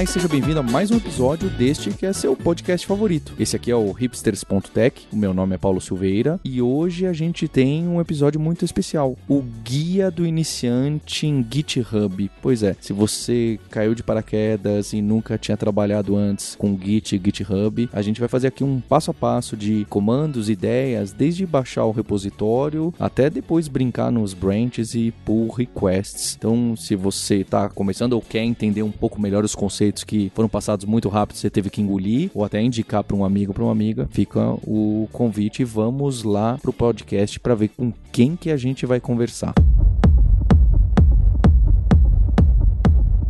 E seja bem-vindo a mais um episódio deste que é seu podcast favorito. Esse aqui é o hipsters.tech, o meu nome é Paulo Silveira e hoje a gente tem um episódio muito especial, o Guia do Iniciante em GitHub. Pois é, se você caiu de paraquedas e nunca tinha trabalhado antes com Git e GitHub, a gente vai fazer aqui um passo a passo de comandos, ideias, desde baixar o repositório até depois brincar nos branches e pull requests. Então, se você está começando ou quer entender um pouco melhor os conceitos conceitos que foram passados muito rápido, você teve que engolir, ou até indicar para um amigo, para uma amiga, fica o convite. Vamos lá pro podcast para ver com quem que a gente vai conversar.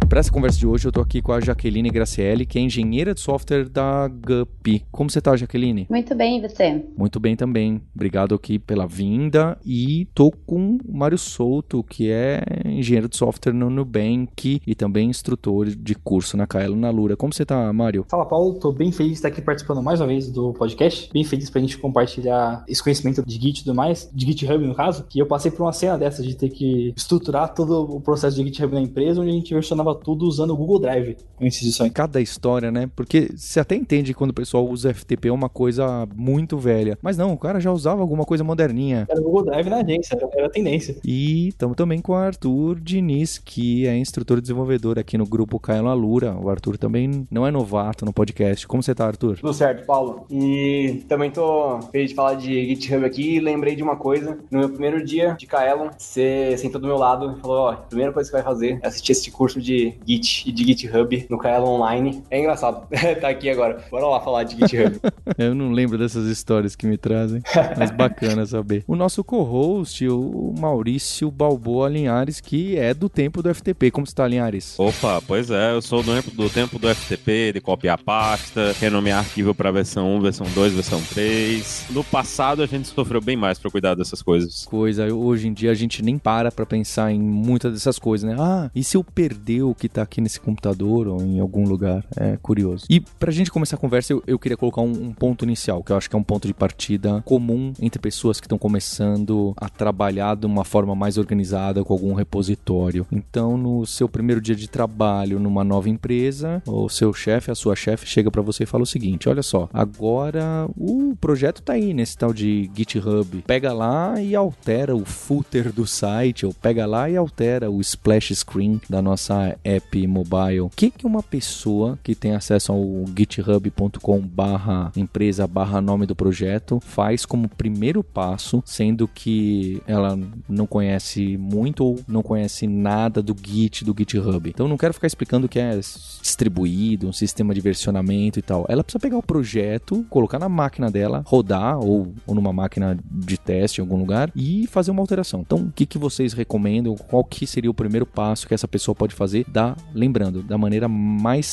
Para essa conversa de hoje, eu tô aqui com a Jaqueline Gracielli, que é engenheira de software da GUP. Como você tá, Jaqueline? Muito bem, e você? Muito bem também. Obrigado aqui pela vinda. E tô com o Mário Souto, que é engenheiro de software no Nubank e também instrutor de curso na Kaelo na Lura. Como você tá, Mário? Fala, Paulo. Tô bem feliz de estar aqui participando mais uma vez do podcast. Bem feliz pra gente compartilhar esse conhecimento de Git e tudo mais, de GitHub no caso, que eu passei por uma cena dessa de ter que estruturar todo o processo de GitHub na empresa, onde a gente versionava tudo usando o Google Drive antes disso aí. Cada história, né? Porque você até entende quando o pessoal usa FTP é uma coisa muito velha. Mas não, o cara já usava alguma coisa moderninha. Era o Google Drive na agência, era a tendência. E estamos também com o Arthur Diniz, que é instrutor desenvolvedor aqui no grupo Caio Alura. O Arthur também não é novato no podcast. Como você tá, Arthur? Tudo certo, Paulo. E também tô feliz de falar de GitHub aqui e lembrei de uma coisa. No meu primeiro dia de Kaelon, você sentou do meu lado e falou, ó, a primeira coisa que você vai fazer é assistir esse curso de Git e de GitHub no Kaelon Online. É engraçado tá aqui agora. Bora lá falar de GitHub. Eu não lembro dessas histórias que me trazem, mas bacana saber. O nosso co-host, o Maurício Balboa Linhares, que é do tempo do FTP. Como está, Linhares? Opa, pois é, eu sou do, do tempo do FTP, de copiar pasta, renomear arquivo para versão 1, versão 2, versão 3. No passado a gente sofreu bem mais para cuidar dessas coisas. Coisa, hoje em dia a gente nem para para pensar em muitas dessas coisas, né? Ah, e se eu perder o que tá aqui nesse computador ou em algum lugar? É curioso. E pra gente começar a conversa, eu, eu queria colocar um, um ponto inicial, que eu acho que é um ponto de partida comum entre pessoas que estão começando a trabalhar de uma forma mais organizada com algum repositório. Então, no seu primeiro dia de trabalho numa nova empresa, o seu chefe, a sua chefe, chega para você e fala o seguinte: olha só, agora o projeto tá aí nesse tal de GitHub. Pega lá e altera o footer do site, ou pega lá e altera o splash screen da nossa app mobile. O que, que uma pessoa que tem acesso ao github.com barra empresa barra nome do projeto faz como primeiro passo, sendo que ela não conhece muito ou não conhece nada do Git, do GitHub. Então não quero ficar explicando o que é distribuído, um sistema de versionamento e tal. Ela precisa pegar o projeto, colocar na máquina dela, rodar ou, ou numa máquina de teste em algum lugar e fazer uma alteração. Então, o que, que vocês recomendam? Qual que seria o primeiro passo que essa pessoa pode fazer? Da, lembrando, da maneira mais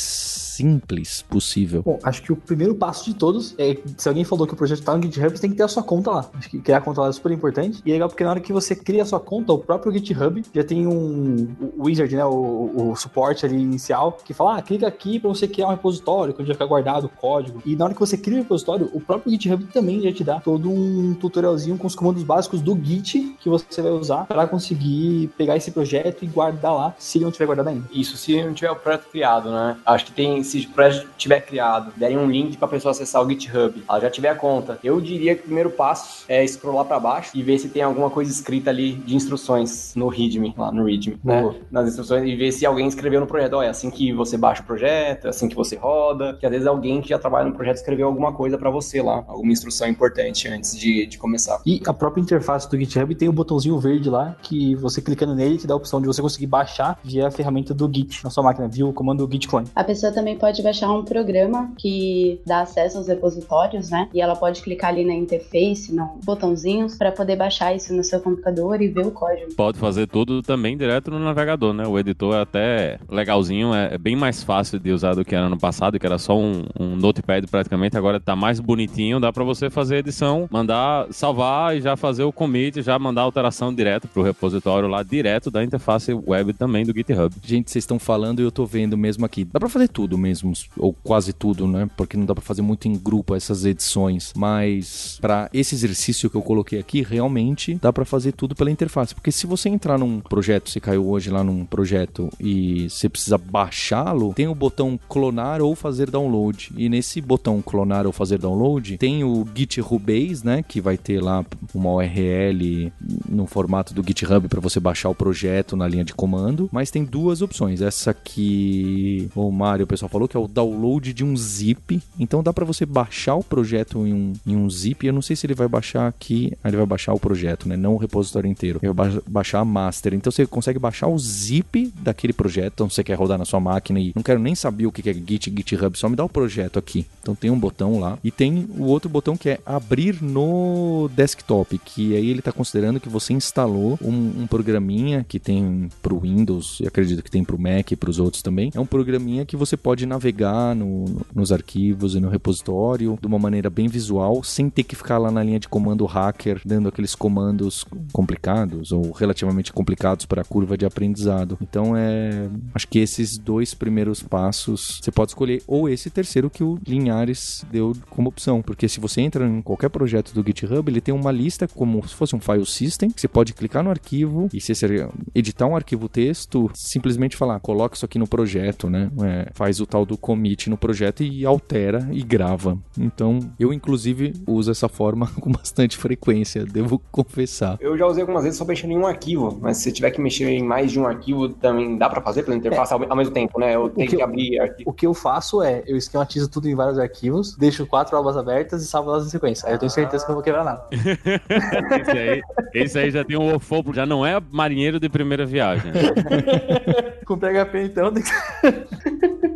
simples possível? Bom, acho que o primeiro passo de todos é, se alguém falou que o projeto está no GitHub, você tem que ter a sua conta lá. Acho que criar a conta lá é super importante. E é legal porque na hora que você cria a sua conta, o próprio GitHub já tem um wizard, né, o, o suporte ali inicial, que fala, ah, clica aqui para você criar um repositório, onde vai ficar guardado o código. E na hora que você cria o repositório, o próprio GitHub também já te dá todo um tutorialzinho com os comandos básicos do Git que você vai usar para conseguir pegar esse projeto e guardar lá, se ele não tiver guardado ainda. Isso, se não tiver o projeto criado, né? Acho que tem se o projeto tiver criado, derem um link para a pessoa acessar o GitHub, ela já tiver a conta, eu diria que o primeiro passo é scrollar para baixo e ver se tem alguma coisa escrita ali de instruções no README, lá no README, né? Nas instruções e ver se alguém escreveu no projeto, olha, é assim que você baixa o projeto, é assim que você roda, que às vezes alguém que já trabalha no projeto escreveu alguma coisa para você lá, alguma instrução importante antes de, de começar. E a própria interface do GitHub tem o um botãozinho verde lá, que você clicando nele te dá a opção de você conseguir baixar via a ferramenta do Git na sua máquina, via o comando git clone. A pessoa também pode baixar baixar um programa que dá acesso aos repositórios, né? E ela pode clicar ali na interface, no botãozinhos, para poder baixar isso no seu computador e ver o código. Pode fazer tudo também direto no navegador, né? O editor é até legalzinho, é bem mais fácil de usar do que era no passado, que era só um, um notepad praticamente. Agora tá mais bonitinho, dá para você fazer edição, mandar salvar e já fazer o commit, já mandar alteração direto pro repositório lá, direto da interface web também do GitHub. Gente, vocês estão falando e eu tô vendo mesmo aqui. Dá pra fazer tudo mesmo, ou quase tudo, né? Porque não dá pra fazer muito em grupo essas edições. Mas para esse exercício que eu coloquei aqui, realmente dá pra fazer tudo pela interface. Porque se você entrar num projeto, você caiu hoje lá num projeto e você precisa baixá-lo, tem o botão clonar ou fazer download. E nesse botão clonar ou fazer download, tem o GitHub né? Que vai ter lá uma URL no formato do GitHub para você baixar o projeto na linha de comando. Mas tem duas opções. Essa que o Mário, o pessoal falou, que é o download de um zip. Então dá para você baixar o projeto em um, em um zip. Eu não sei se ele vai baixar aqui. Ele vai baixar o projeto, né? Não o repositório inteiro. Ele vai baixar a master. Então você consegue baixar o zip daquele projeto. Então você quer rodar na sua máquina e não quero nem saber o que é Git, GitHub, só me dá o projeto aqui. Então tem um botão lá. E tem o outro botão que é abrir no desktop, que aí ele está considerando que você instalou um, um programinha que tem para o Windows, acredito que tem para o Mac e para os outros também. É um programinha que você pode navegar no, nos arquivos e no repositório de uma maneira bem visual, sem ter que ficar lá na linha de comando hacker dando aqueles comandos complicados ou relativamente complicados para a curva de aprendizado. Então é, acho que esses dois primeiros passos você pode escolher ou esse terceiro que o Linhares deu como opção, porque se você entra em qualquer projeto do GitHub, ele tem uma lista como se fosse um file system, que você pode clicar no arquivo e se você editar um arquivo texto, simplesmente falar, coloca isso aqui no projeto, né? É, faz o tal do commit no projeto e altera e grava. Então, eu inclusive uso essa forma com bastante frequência, devo confessar. Eu já usei algumas vezes só mexendo em um arquivo, mas se tiver que mexer em mais de um arquivo, também dá para fazer pela interface é. ao mesmo tempo, né? Eu tenho que, que, abrir arquivo. O que eu faço é, eu esquematizo tudo em vários arquivos, deixo quatro abas abertas e salvo elas em sequência. Aí eu tenho certeza que não vou quebrar nada. esse, aí, esse aí já tem um ofo, já não é marinheiro de primeira viagem. Com PHP então.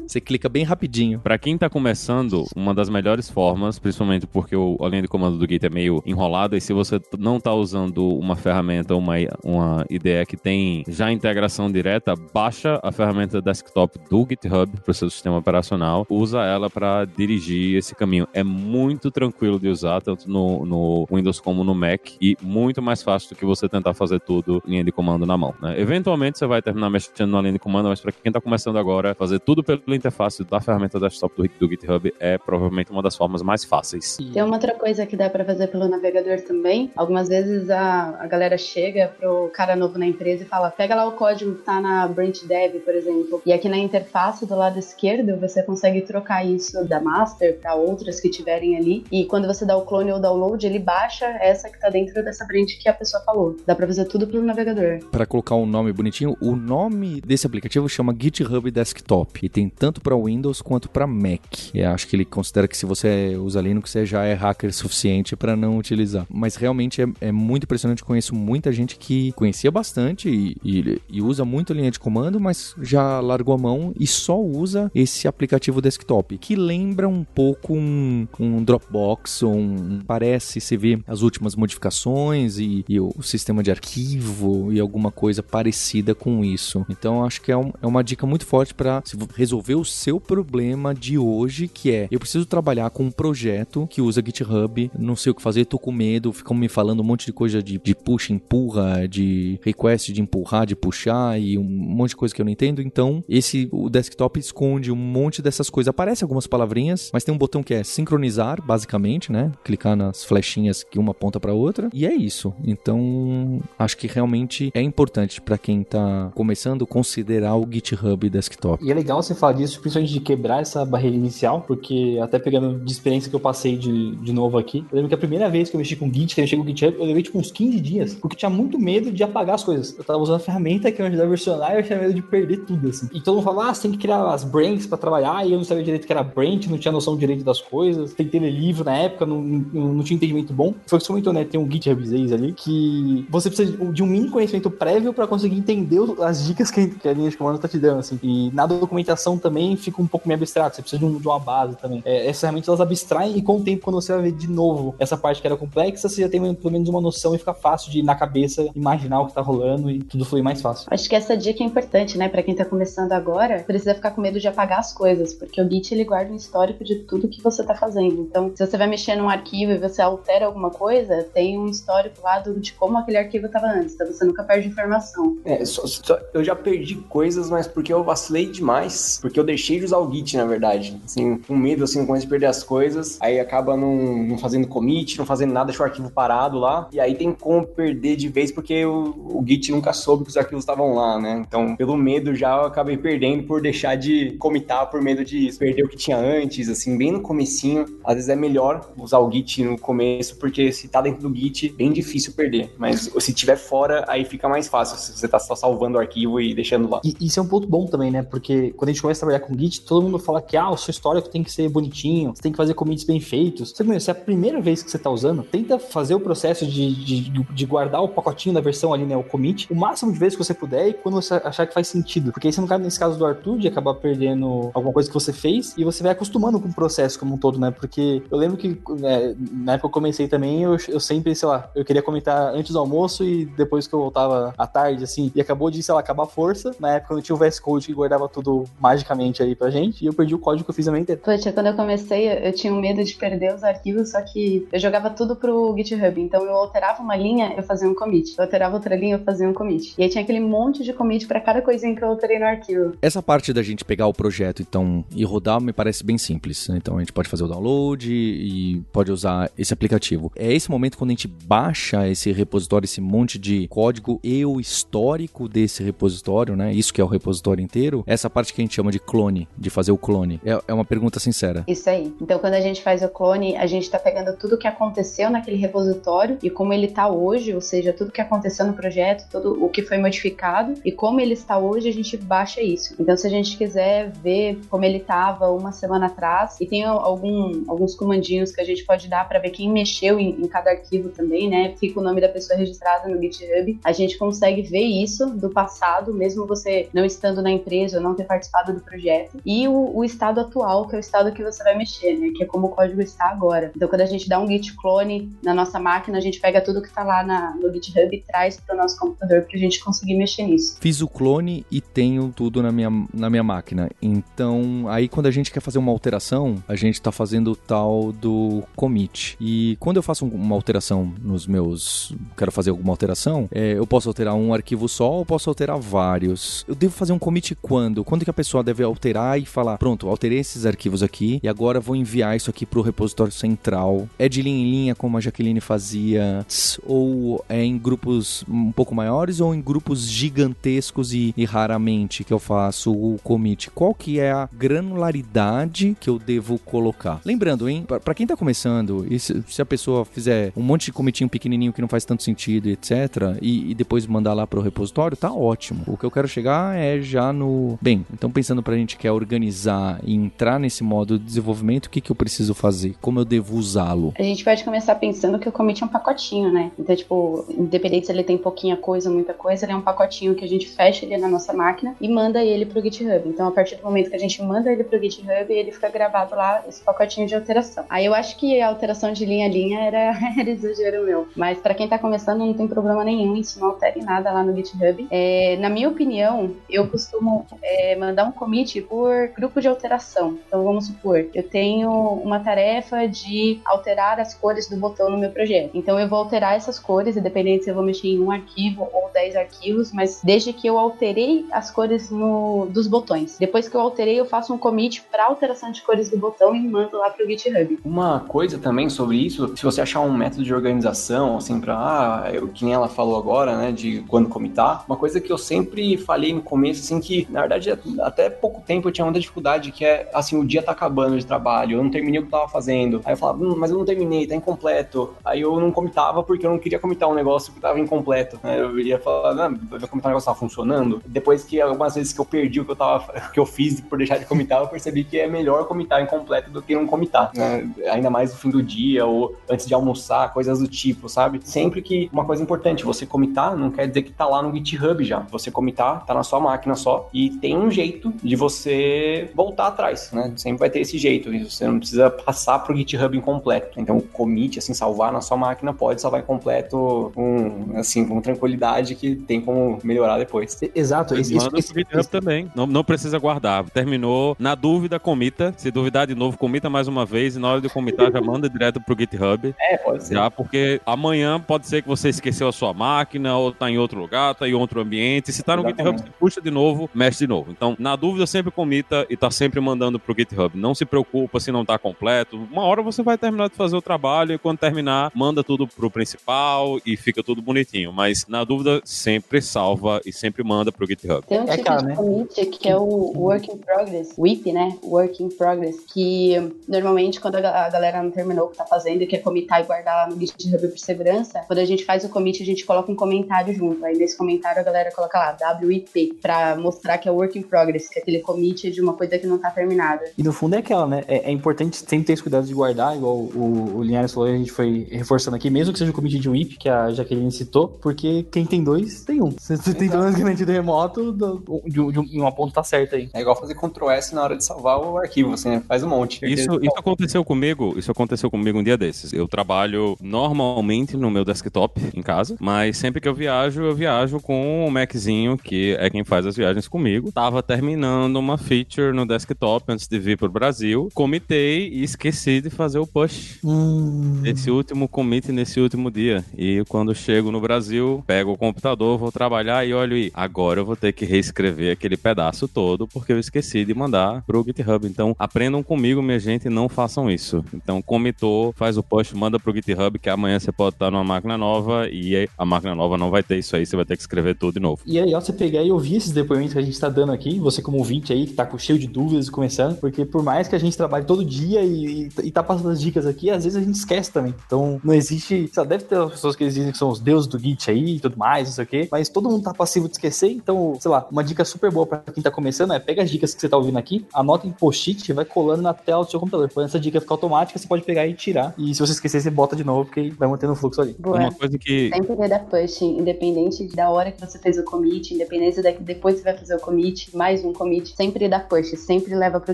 Você clica bem rapidinho. Para quem tá começando, uma das melhores formas, principalmente porque o, a linha de comando do Git é meio enrolada, e se você não tá usando uma ferramenta, uma, uma ideia que tem já integração direta, baixa a ferramenta desktop do GitHub para o seu sistema operacional, usa ela para dirigir esse caminho. É muito tranquilo de usar, tanto no, no, Windows como no Mac, e muito mais fácil do que você tentar fazer tudo linha de comando na mão. Né? Eventualmente você vai terminar mexendo na linha de comando, mas para quem tá começando agora, fazer tudo pelo interface da ferramenta desktop do, do GitHub é provavelmente uma das formas mais fáceis. Tem uma outra coisa que dá para fazer pelo navegador também. Algumas vezes a, a galera chega pro cara novo na empresa e fala: pega lá o código que tá na branch dev, por exemplo, e aqui na interface do lado esquerdo você consegue trocar isso da master para outras que tiverem ali. E quando você dá o clone ou download, ele baixa essa que tá dentro dessa branch que a pessoa falou. Dá para fazer tudo pelo navegador. Para colocar um nome bonitinho, o nome desse aplicativo chama GitHub Desktop e tem tanto tanto para Windows quanto para Mac. E acho que ele considera que se você usa Linux, você já é hacker suficiente para não utilizar. Mas realmente é, é, muito impressionante. Conheço muita gente que conhecia bastante e, e, e, usa muito linha de comando, mas já largou a mão e só usa esse aplicativo desktop, que lembra um pouco um, um Dropbox, um, parece, você vê as últimas modificações e, e, o sistema de arquivo e alguma coisa parecida com isso. Então acho que é, um, é uma dica muito forte para resolver o seu problema de hoje, que é eu preciso trabalhar com um projeto que usa GitHub, não sei o que fazer, tô com medo, ficam me falando um monte de coisa de, de puxa, empurra, de request de empurrar, de puxar e um monte de coisa que eu não entendo. Então, esse o desktop esconde um monte dessas coisas. Aparece algumas palavrinhas, mas tem um botão que é sincronizar, basicamente, né? Clicar nas flechinhas que uma aponta para outra. E é isso. Então, acho que realmente é importante para quem tá começando considerar o GitHub desktop. E é legal você falar disso principalmente de quebrar essa barreira inicial, porque até pegando de experiência que eu passei de, de novo aqui, eu lembro que a primeira vez que eu mexi com Git, que eu mexi com GitHub, eu levei tipo uns 15 dias, porque eu tinha muito medo de apagar as coisas. Eu tava usando a ferramenta que me ajudava a versionar e eu tinha medo de perder tudo, assim. E todo mundo falava, ah, você tem que criar as branches pra trabalhar, e eu não sabia direito que era branch, não tinha noção direito das coisas, tentei ler livro na época, não, não, não tinha entendimento bom. Foi o que você comentou, né? Tem um GitHub 6 ali, que você precisa de um mini conhecimento prévio para conseguir entender as dicas que a linha de comando tá te dando, assim. E na documentação também também fica um pouco meio abstrato, você precisa de, um, de uma base também. É, essas ferramentas elas abstraem e com o tempo, quando você vai ver de novo essa parte que era complexa, você já tem pelo menos uma noção e fica fácil de, na cabeça, imaginar o que tá rolando e tudo flui mais fácil. Acho que essa dica é importante, né? Pra quem tá começando agora, precisa ficar com medo de apagar as coisas, porque o Git ele guarda um histórico de tudo que você tá fazendo. Então, se você vai mexer num arquivo e você altera alguma coisa, tem um histórico lá do, de como aquele arquivo estava antes, então você nunca perde informação. É, só, só, eu já perdi coisas, mas porque eu vacilei demais, porque eu deixei de usar o Git, na verdade. Assim, com medo, assim, começo de perder as coisas, aí acaba não, não fazendo commit, não fazendo nada, deixa o arquivo parado lá, e aí tem como perder de vez, porque o, o Git nunca soube que os arquivos estavam lá, né? Então, pelo medo já eu acabei perdendo por deixar de comitar por medo de perder o que tinha antes, assim, bem no comecinho. Às vezes é melhor usar o Git no começo, porque se tá dentro do Git, bem difícil perder. Mas se tiver fora, aí fica mais fácil, se você tá só salvando o arquivo e deixando lá. E isso é um ponto bom também, né? Porque quando a gente começa a trabalhar com Git, todo mundo fala que, ah, o seu histórico tem que ser bonitinho, você tem que fazer commits bem feitos. Se é a primeira vez que você tá usando, tenta fazer o processo de, de, de guardar o pacotinho da versão ali, né, o commit, o máximo de vezes que você puder e quando você achar que faz sentido. Porque aí você não cabe nesse caso do Arthur de acabar perdendo alguma coisa que você fez e você vai acostumando com o processo como um todo, né? Porque eu lembro que né, na época que eu comecei também, eu, eu sempre, sei lá, eu queria comentar antes do almoço e depois que eu voltava à tarde, assim, e acabou de, sei lá, acabar a força. Na época não tinha o VS Code que guardava tudo magicamente aí pra gente e eu perdi o código que eu fiz a minha inteira. Poxa, quando eu comecei, eu tinha um medo de perder os arquivos, só que eu jogava tudo pro GitHub. Então eu alterava uma linha, eu fazia um commit. Eu alterava outra linha, eu fazia um commit. E aí tinha aquele monte de commit para cada coisinha que eu alterei no arquivo. Essa parte da gente pegar o projeto, então, e rodar me parece bem simples. Então a gente pode fazer o download e pode usar esse aplicativo. É esse momento quando a gente baixa esse repositório, esse monte de código e o histórico desse repositório, né? Isso que é o repositório inteiro. Essa parte que a gente chama de clone, de fazer o clone. É, é uma pergunta sincera. Isso aí. Então quando a gente faz o clone, a gente está pegando tudo que aconteceu naquele repositório e como ele está hoje, ou seja, tudo que aconteceu no projeto, tudo o que foi modificado e como ele está hoje, a gente baixa isso. Então se a gente quiser ver como ele estava uma semana atrás e tem algum, alguns comandinhos que a gente pode dar para ver quem mexeu em, em, cada arquivo também, né? Fica o nome da pessoa registrada no GitHub. A gente consegue ver isso do passado, mesmo você não estando na empresa ou não ter participado do projeto, e o, o, estado atual, que é o estado que você vai mexer, né? Que é como o código está agora. Então, quando a gente dá um git clone na nossa máquina, a gente pega tudo que está lá na, no GitHub e traz para o nosso computador para a gente conseguir mexer nisso. Fiz o clone e tenho tudo na minha, na minha máquina. Então, aí quando a gente quer fazer uma alteração, a gente está fazendo o tal do commit. E quando eu faço uma alteração nos meus. Quero fazer alguma alteração, é, eu posso alterar um arquivo só ou posso alterar vários. Eu devo fazer um commit quando? Quando que a pessoa deve alterar e falar: pronto, alterei esses arquivos aqui e agora vou enviar isso aqui para o repositório central. É de linha em linha, como a Jaqueline fazia, ou é em grupos um pouco maiores ou em grupos gigantescos e, e raramente que eu faço o commit? Qual que é a granularidade que eu devo colocar? Lembrando, hein, para quem tá começando, se, se, a pessoa fizer um monte de commitinho pequenininho que não faz tanto sentido, etc, e, e depois mandar lá para o repositório, tá ótimo. O que eu quero chegar é já no, bem, então pensando pra gente que quer organizar e entrar nesse modo de desenvolvimento, o que que eu preciso fazer? Como eu devo usá-lo? A gente pode começar pensando que o commit é um pacotinho, né? Então, tipo, independente se ele tem pouquinha coisa, muita coisa, ele é um pacotinho que a gente fecha ele na nossa máquina e manda ele pro GitHub. Então, a partir do momento que a gente manda ele pro GitHub, ele fica gravado lá, esse pacotinho de alteração. Aí eu acho que a alteração de linha a linha era, era exagero meu. Mas para quem tá começando, não tem problema nenhum, isso não altera em nada lá no GitHub. É, na minha opinião, eu costumo é, mandar um commit por grupo de alteração. Então, vamos supor, eu tenho uma tarefa de alterar as cores do botão no meu projeto. Então, eu vou alterar essas cores, independente se eu vou mexer em um arquivo ou 10 arquivos, mas desde que eu alterei as cores no, dos botões. Depois que eu alterei, eu faço um commit para alteração de cores do botão e mando lá pro GitHub. Uma coisa também sobre isso, se você achar um método de organização, assim, pra, ah, eu, que nem ela falou agora, né, de quando comitar, uma coisa que eu sempre falei no começo, assim, que na verdade até pouco tempo eu tinha muita dificuldade, que é, assim, o dia tá acabando de trabalho, eu não terminei o que eu tava fazendo. Aí eu falava, hum, mas eu não terminei, tá incompleto. Aí eu não comitava porque eu não queria comitar um negócio que tava incompleto. Né? Eu ia falar, não, eu vou comitar um negócio que tava funcionando. Depois que algumas vezes que eu perdi o que eu tava, que eu fiz por deixar de comitar, eu percebi que é melhor comitar incompleto do que não comitar. Né? Ainda mais no fim do dia ou antes de almoçar, coisas do tipo, sabe? Sempre que uma coisa importante, você comitar não quer dizer que tá lá no GitHub já. Você comitar, tá na sua máquina só e tem um jeito de você você voltar atrás, né? Sempre vai ter esse jeito, você não precisa passar pro GitHub incompleto. Então, o commit, assim, salvar na sua máquina pode salvar incompleto com, assim, com tranquilidade que tem como melhorar depois. Exato. Manda esse, pro GitHub esse... também. Não, não precisa guardar. Terminou, na dúvida, comita. Se duvidar de novo, comita mais uma vez e na hora de comitar já manda direto pro GitHub. É, pode ser. Já, porque amanhã pode ser que você esqueceu a sua máquina ou tá em outro lugar, tá em outro ambiente. Se tá no Exatamente. GitHub, você puxa de novo, mexe de novo. Então, na dúvida, sempre comita e tá sempre mandando pro GitHub. Não se preocupa se não tá completo. Uma hora você vai terminar de fazer o trabalho e quando terminar, manda tudo pro principal e fica tudo bonitinho. Mas na dúvida, sempre salva e sempre manda pro GitHub. Tem um é tipo cara, de né? commit que é o Work in Progress, WIP, né? Work in Progress, que normalmente quando a galera não terminou o que tá fazendo e quer commitar e guardar lá no GitHub por segurança, quando a gente faz o commit, a gente coloca um comentário junto. Aí nesse comentário a galera coloca lá WIP pra mostrar que é Work in Progress, que é aquele commit de uma coisa que não tá terminada. E no fundo é aquela, né? É, é importante sempre ter esse cuidado de guardar, igual o, o Linhares falou, a gente foi reforçando aqui, mesmo que seja o commit de um WIP, que a Jaqueline citou, porque quem tem dois, tem um. Você, você tem dois garantido remoto, do, de, de, de uma ponta tá certa aí. É igual fazer Ctrl S na hora de salvar o arquivo, você assim, faz um monte. Isso, isso aconteceu comigo, isso aconteceu comigo um dia desses. Eu trabalho normalmente no meu desktop em casa, mas sempre que eu viajo, eu viajo com o Maczinho, que é quem faz as viagens comigo. Tava terminando uma feature no desktop antes de vir pro Brasil, comitei e esqueci de fazer o push. Hum. Esse último commit nesse último dia. E quando chego no Brasil, pego o computador, vou trabalhar e olho e agora eu vou ter que reescrever aquele pedaço todo porque eu esqueci de mandar pro GitHub. Então, aprendam comigo, minha gente, não façam isso. Então, comitou, faz o push, manda pro GitHub que amanhã você pode estar numa máquina nova e a máquina nova não vai ter isso aí, você vai ter que escrever tudo de novo. E é legal você pegar e ouvir esses depoimentos que a gente tá dando aqui, você como ouvinte aí, que tá cheio de dúvidas e começando, porque por mais que a gente trabalhe todo dia e, e, tá passando as dicas aqui, às vezes a gente esquece também. Então, não existe, lá, deve ter as pessoas que dizem que são os deuses do Git aí e tudo mais, não sei o quê, mas todo mundo tá passivo de esquecer, então, sei lá, uma dica super boa para quem tá começando é pega as dicas que você tá ouvindo aqui, anota em post-it e vai colando na tela do seu computador. Quando essa dica ficar automática, você pode pegar e tirar. E se você esquecer, você bota de novo, porque vai mantendo o fluxo ali. Boa. Uma coisa que. Sempre dar push, independente da hora que você fez o commit, independente da que depois você vai fazer o commit, mais um commit, sempre dá push, sempre leva pro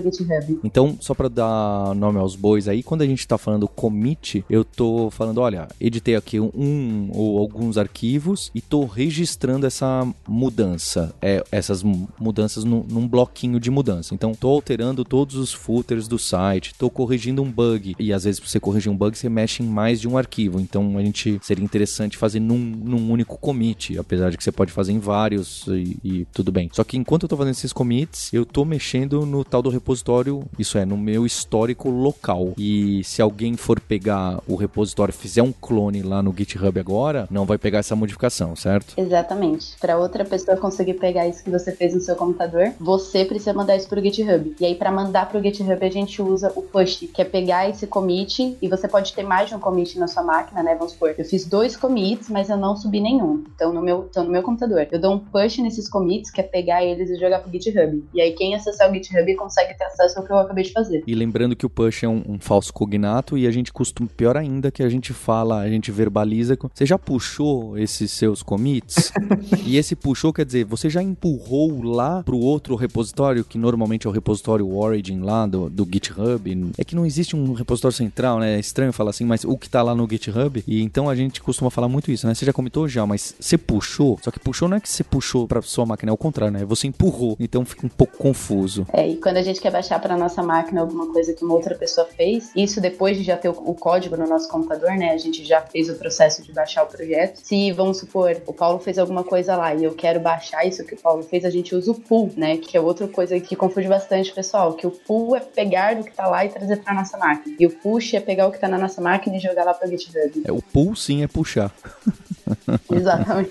GitHub. Então, só para dar nome aos bois aí, quando a gente tá falando commit, eu tô falando, olha, editei aqui um ou alguns arquivos e tô registrando essa mudança, é, essas mudanças num, num bloquinho de mudança. Então, tô alterando todos os footers do site, tô corrigindo um bug e às vezes para você corrigir um bug você mexe em mais de um arquivo. Então, a gente seria interessante fazer num, num único commit, apesar de que você pode fazer em vários e, e tudo bem. Só que enquanto eu tô fazendo esses commits, eu tô mexendo no tal do repositório, isso é, no meu histórico local. E se alguém for pegar o repositório fizer um clone lá no GitHub agora, não vai pegar essa modificação, certo? Exatamente. Para outra pessoa conseguir pegar isso que você fez no seu computador, você precisa mandar isso pro GitHub. E aí para mandar pro GitHub a gente usa o push, que é pegar esse commit e você pode ter mais de um commit na sua máquina, né? Vamos supor, eu fiz dois commits, mas eu não subi nenhum. Então no meu, então, no meu computador, eu dou um push nesses commits, que é pegar eles e jogar pro GitHub. E aí quem acessar o GitHub consegue ter acesso ao que eu acabei de fazer. E lembrando que o push é um, um falso cognato e a gente costuma, pior ainda, que a gente fala, a gente verbaliza. Você já puxou esses seus commits? e esse puxou quer dizer, você já empurrou lá pro outro repositório, que normalmente é o repositório Origin lá do, do GitHub. É que não existe um repositório central, né? É estranho falar assim, mas o que tá lá no GitHub. E então a gente costuma falar muito isso, né? Você já comentou já, mas você puxou. Só que puxou não é que você puxou pra sua máquina, é o contrário, né? Você empurrou. Então fica um pouco confuso. É, e quando a gente quer baixar pra nossa máquina alguma coisa que uma outra pessoa fez, isso depois de já ter o, o código no nosso computador, né? A gente já fez o processo de baixar o projeto. Se, vamos supor, o Paulo fez alguma coisa lá e eu quero baixar isso que o Paulo fez, a gente usa o pull, né? Que é outra coisa que confunde bastante, pessoal. Que o pull é pegar do que tá lá e trazer pra nossa máquina. E o push é pegar o que tá na nossa máquina e jogar lá pro GitHub. É, o pull sim é puxar. Exatamente.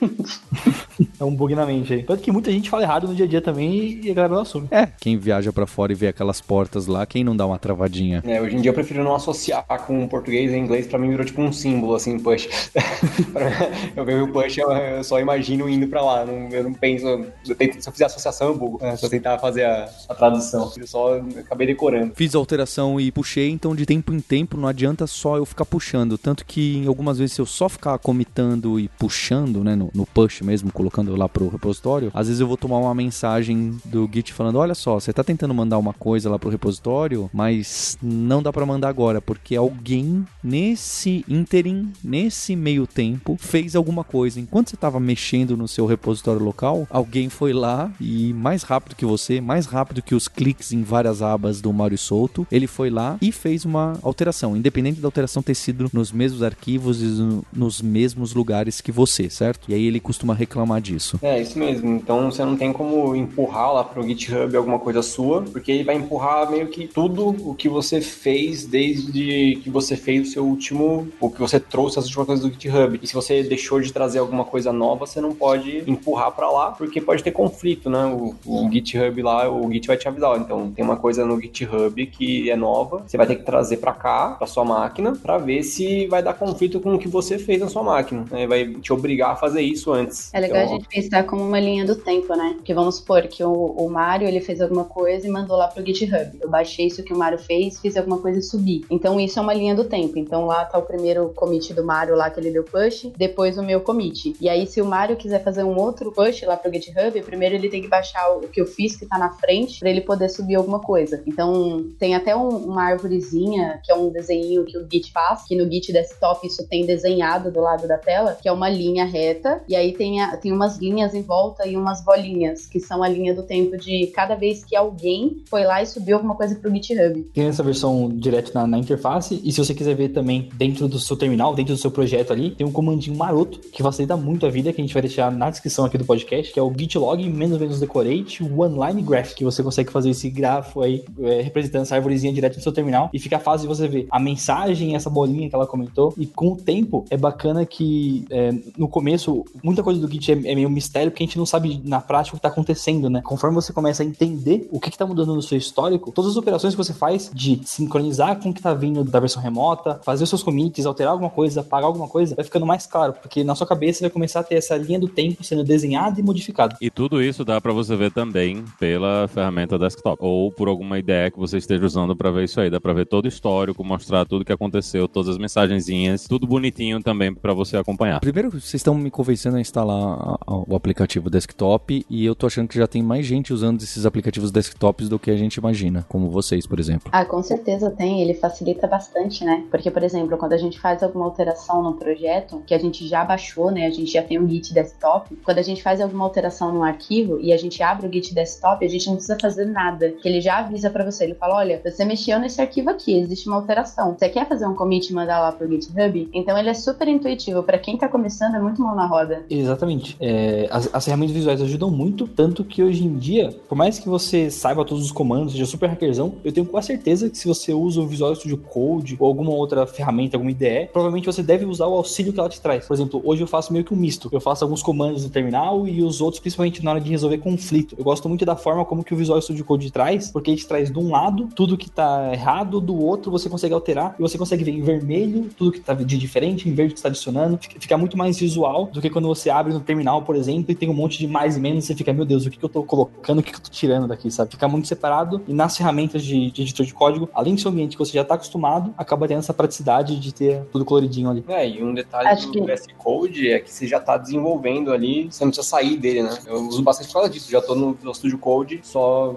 É um bug na mente aí. Tanto que muita gente fala errado no dia a dia também e a galera não assume. É, quem viaja para fora e vê aquelas portas lá, quem não dá uma travadinha? É, hoje em dia eu prefiro não associar com português e inglês, pra mim virou tipo um símbolo, assim, push. eu vejo o push, eu, só imagino indo pra lá, não, eu não penso, eu tento, se eu fizer associação, eu bugo, né, se eu tentar fazer a, a tradução, eu só acabei decorando. Fiz a alteração e puxei, então de tempo em tempo não adianta só eu ficar puxando, tanto que em algumas vezes se eu só ficar comitando e puxando, né, no, no push mesmo, colocando lá pro repositório, às vezes eu vou tomar uma mensagem do Git falando: olha só, você tá tentando mandar uma coisa lá pro repositório, mas não dá para mandar agora, porque alguém nesse interim, nesse meio tempo, fez alguma coisa. Enquanto você tava mexendo no seu repositório local, alguém foi lá e mais rápido que você, mais rápido que os cliques em várias abas do Mário Solto, ele foi lá e fez uma alteração, independente da alteração ter sido nos mesmos arquivos e nos mesmos lugares que você, certo? E aí ele costuma reclamar disso. É, isso mesmo. Então você não tem como empurrar lá pro GitHub alguma coisa sua, porque ele vai empurrar meio que tudo o que você fez desde que você fez o seu último, o que você trouxe as últimas coisas do GitHub. E se você deixou de trazer alguma coisa nova, você não pode empurrar para lá, porque pode ter conflito, né? O, o GitHub lá, o Git vai te avisar. Então tem uma coisa no GitHub que é nova, você vai ter que trazer para cá, para sua máquina, para ver se vai dar conflito com o que você fez na sua máquina. Né? Vai te obrigar a fazer isso antes. É legal então, a gente pensar como uma linha do tempo, né? Porque vamos supor que o, o Mário ele fez alguma coisa e mandou lá pro GitHub. Eu baixei isso que o Mário fez, fiz alguma coisa e subi. Então isso é uma linha do tempo. Então lá tá o primeiro commit do Mário lá que ele deu push, depois o meu commit. E aí se o Mário quiser fazer um outro push lá pro GitHub, primeiro ele tem que baixar o que eu fiz que tá na frente para ele poder subir alguma coisa. Então tem até um, uma árvorezinha que é um desenho que o Git faz, que no Git desktop isso tem desenhado do lado da tela, que é uma linha reta e aí tem, a, tem umas linhas em volta e umas bolinhas, que são a linha do tempo de cada vez que alguém foi lá e subiu alguma coisa pro GitHub. Tem essa versão direto na, na interface e se você quiser ver também dentro do seu terminal, dentro do seu projeto ali, tem um comandinho maroto que facilita muito a vida, que a gente vai deixar na descrição aqui do podcast, que é o gitlog menos menos decorate one line graph, que você consegue fazer esse grafo aí é, representando essa árvorezinha direto no seu terminal e fica fácil de você ver a mensagem, essa bolinha que ela comentou e com o tempo é bacana que é, no começo muita coisa do Git é, é, meio mistério porque a gente não sabe na prática o que tá acontecendo, né? Conforme você começa a entender o que, que tá mudando no seu histórico, todas as operações que você faz de sincronizar com o que tá vindo da versão remota, fazer os seus commits, alterar alguma coisa, apagar alguma coisa, vai ficando mais claro, porque na sua cabeça vai começar a ter essa linha do tempo sendo desenhada e modificada. E tudo isso dá para você ver também pela ferramenta desktop ou por alguma ideia que você esteja usando para ver isso aí. Dá para ver todo o histórico, mostrar tudo que aconteceu, todas as mensagenzinhas, tudo bonitinho também para você acompanhar. Primeiro, vocês estão me convencendo a instalar o aplicativo desktop e eu tô achando que já tem mais gente usando esses aplicativos desktops do que a gente imagina, como vocês, por exemplo. Ah, com certeza tem, ele facilita bastante, né? Porque, por exemplo, quando a gente faz alguma alteração no projeto, que a gente já baixou, né? A gente já tem um Git desktop, quando a gente faz alguma alteração no arquivo e a gente abre o Git desktop, a gente não precisa fazer nada, que ele já avisa para você, ele fala, olha, você mexeu nesse arquivo aqui, existe uma alteração. Você quer fazer um commit e mandar lá pro GitHub? Então ele é super intuitivo, para quem tá começando é muito mão na roda. Exatamente. É, as, as ferramentas visuais ajudam muito, tanto que hoje em dia, por mais que você saiba todos os comandos, seja super hackerzão, eu tenho quase certeza que se você usa o Visual Studio Code ou alguma outra ferramenta, alguma IDE, provavelmente você deve usar o auxílio que ela te traz. Por exemplo, hoje eu faço meio que um misto. Eu faço alguns comandos no terminal e os outros, principalmente na hora de resolver conflito. Eu gosto muito da forma como que o Visual Studio Code traz, porque ele te traz de um lado tudo que tá errado, do outro você consegue alterar e você consegue ver em vermelho tudo que tá de diferente, em verde que está adicionando. Fica muito mais visual do que quando você abre no terminal, por exemplo, e tem um monte de mais e menos, você fica, meu Deus, o que, que eu tô colocando, o que, que eu tô tirando daqui, sabe? Fica muito separado e nas ferramentas de, de editor de código, além do seu ambiente que você já tá acostumado, acaba tendo essa praticidade de ter tudo coloridinho ali. É, e um detalhe Acho do que... VS Code é que você já tá desenvolvendo ali, você não precisa sair dele, né? Eu uso bastante por causa disso, já tô no, no Studio Code, só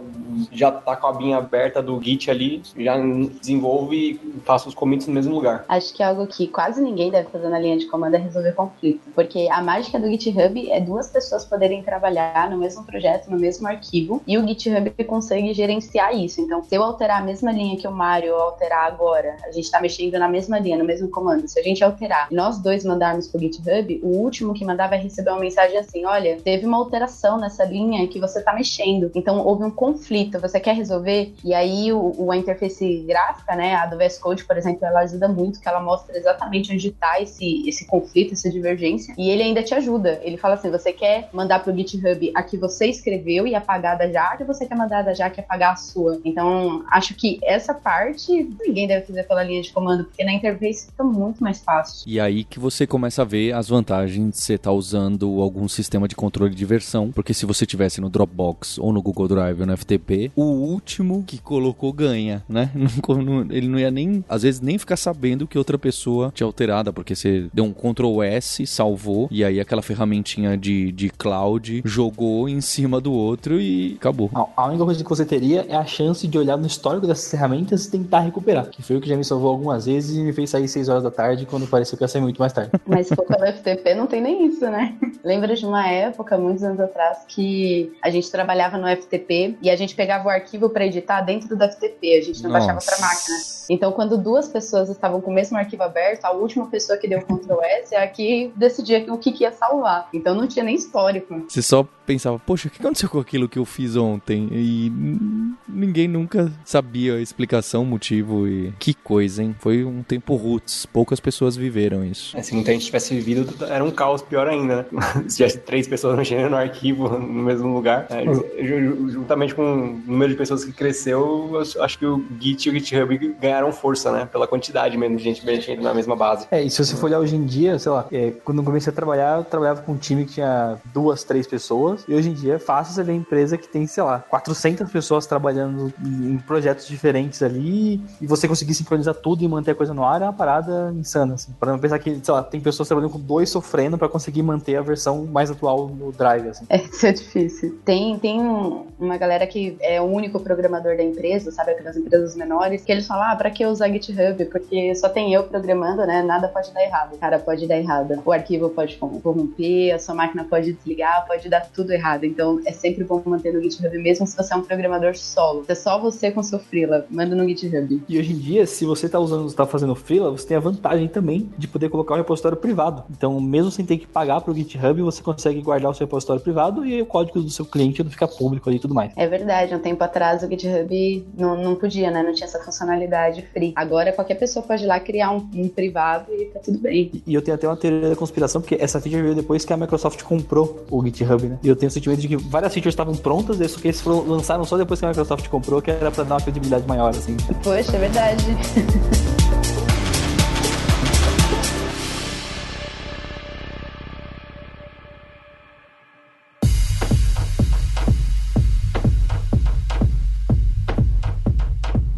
já tá com a abinha aberta do Git ali, já desenvolve e faço os commits no mesmo lugar. Acho que é algo que quase ninguém deve fazer na linha de comando é resolver conflito, porque a mágica do GitHub é duas pessoas poderem trabalhar no mesmo projeto, no mesmo arquivo, e o GitHub consegue gerenciar isso. Então, se eu alterar a mesma linha que o Mário alterar agora, a gente tá mexendo na mesma linha, no mesmo comando. Se a gente alterar e nós dois mandarmos pro GitHub, o último que mandar vai receber uma mensagem assim: olha, teve uma alteração nessa linha que você tá mexendo. Então houve um conflito, você quer resolver? E aí o, o a interface gráfica, né, a do VS Code, por exemplo, ela ajuda muito, que ela mostra exatamente onde tá esse, esse conflito, essa divergência. E ele ainda te ajuda. Ele fala assim: você quer mandar pro GitHub a que você escreveu e apagar da Jaque, você quer mandar da Jaque apagar a sua? Então, acho que essa parte ninguém deve fazer pela linha de comando, porque na interface fica muito mais fácil. E aí que você começa a ver as vantagens de você estar tá usando algum sistema de controle de versão, porque se você tivesse no Dropbox ou no Google Drive ou no FTP, o último que colocou ganha, né? Ele não ia nem, às vezes, nem ficar sabendo que outra pessoa tinha alterada, porque você deu um Ctrl S, salvou, e aí aquela ferramentinha tinha de, de cloud, jogou em cima do outro e acabou. A única coisa que você teria é a chance de olhar no histórico dessas ferramentas e tentar recuperar. Que foi o que já me salvou algumas vezes e me fez sair 6 horas da tarde quando pareceu que ia sair muito mais tarde. Mas se for pelo FTP, não tem nem isso, né? Lembro de uma época, muitos anos atrás, que a gente trabalhava no FTP e a gente pegava o arquivo para editar dentro do FTP, a gente não Nossa. baixava para máquina. Então, quando duas pessoas estavam com o mesmo arquivo aberto, a última pessoa que deu Ctrl S é a que decidia o que, que ia salvar. Então não tinha nem histórico. Você só pensava, poxa, o que aconteceu com aquilo que eu fiz ontem? E ninguém nunca sabia a explicação, o motivo e que coisa, hein? Foi um tempo roots, poucas pessoas viveram isso. É, se muita gente tivesse vivido, era um caos pior ainda, né? se tivesse três pessoas mexendo no arquivo no mesmo lugar, é, juntamente com o número de pessoas que cresceu, acho que o Git e o GitHub ganharam força, né? Pela quantidade mesmo de gente mexendo na mesma base. É, e se você for olhar hoje em dia, sei lá, é, quando eu comecei a trabalhar, eu trabalhava com um time que tinha duas, três pessoas, e hoje em dia é fácil você ver empresa que tem, sei lá, 400 pessoas trabalhando em projetos diferentes ali, e você conseguir sincronizar tudo e manter a coisa no ar é uma parada insana, assim. Para não pensar que, sei lá, tem pessoas trabalhando com dois sofrendo para conseguir manter a versão mais atual no Drive, assim. É, isso é difícil. Tem, tem uma galera que é o único programador da empresa, sabe, aquelas empresas menores, que eles falam, ah, pra que usar GitHub? Porque só tem eu programando, né, nada pode dar errado. Cara, pode dar errado. O arquivo pode corromper, a sua máquina pode desligar, pode dar tudo errado. Então, é sempre bom manter no GitHub, mesmo se você é um programador solo. É só você com seu freela, manda no GitHub. E hoje em dia, se você tá usando, tá fazendo freela, você tem a vantagem também de poder colocar o um repositório privado. Então, mesmo sem ter que pagar pro GitHub, você consegue guardar o seu repositório privado e o código do seu cliente não fica público ali e tudo mais. É verdade, um tempo atrás o GitHub não, não podia, né? Não tinha essa funcionalidade free. Agora qualquer pessoa pode ir lá criar um, um privado e tá tudo bem. E eu tenho até uma teoria da conspiração, porque essa feature veio depois que a Microsoft comprou o GitHub, né? E eu tenho o sentimento de que várias features estavam prontas, isso que eles foram, lançaram só depois que a Microsoft comprou, que era pra dar uma credibilidade maior, assim. Poxa, é verdade.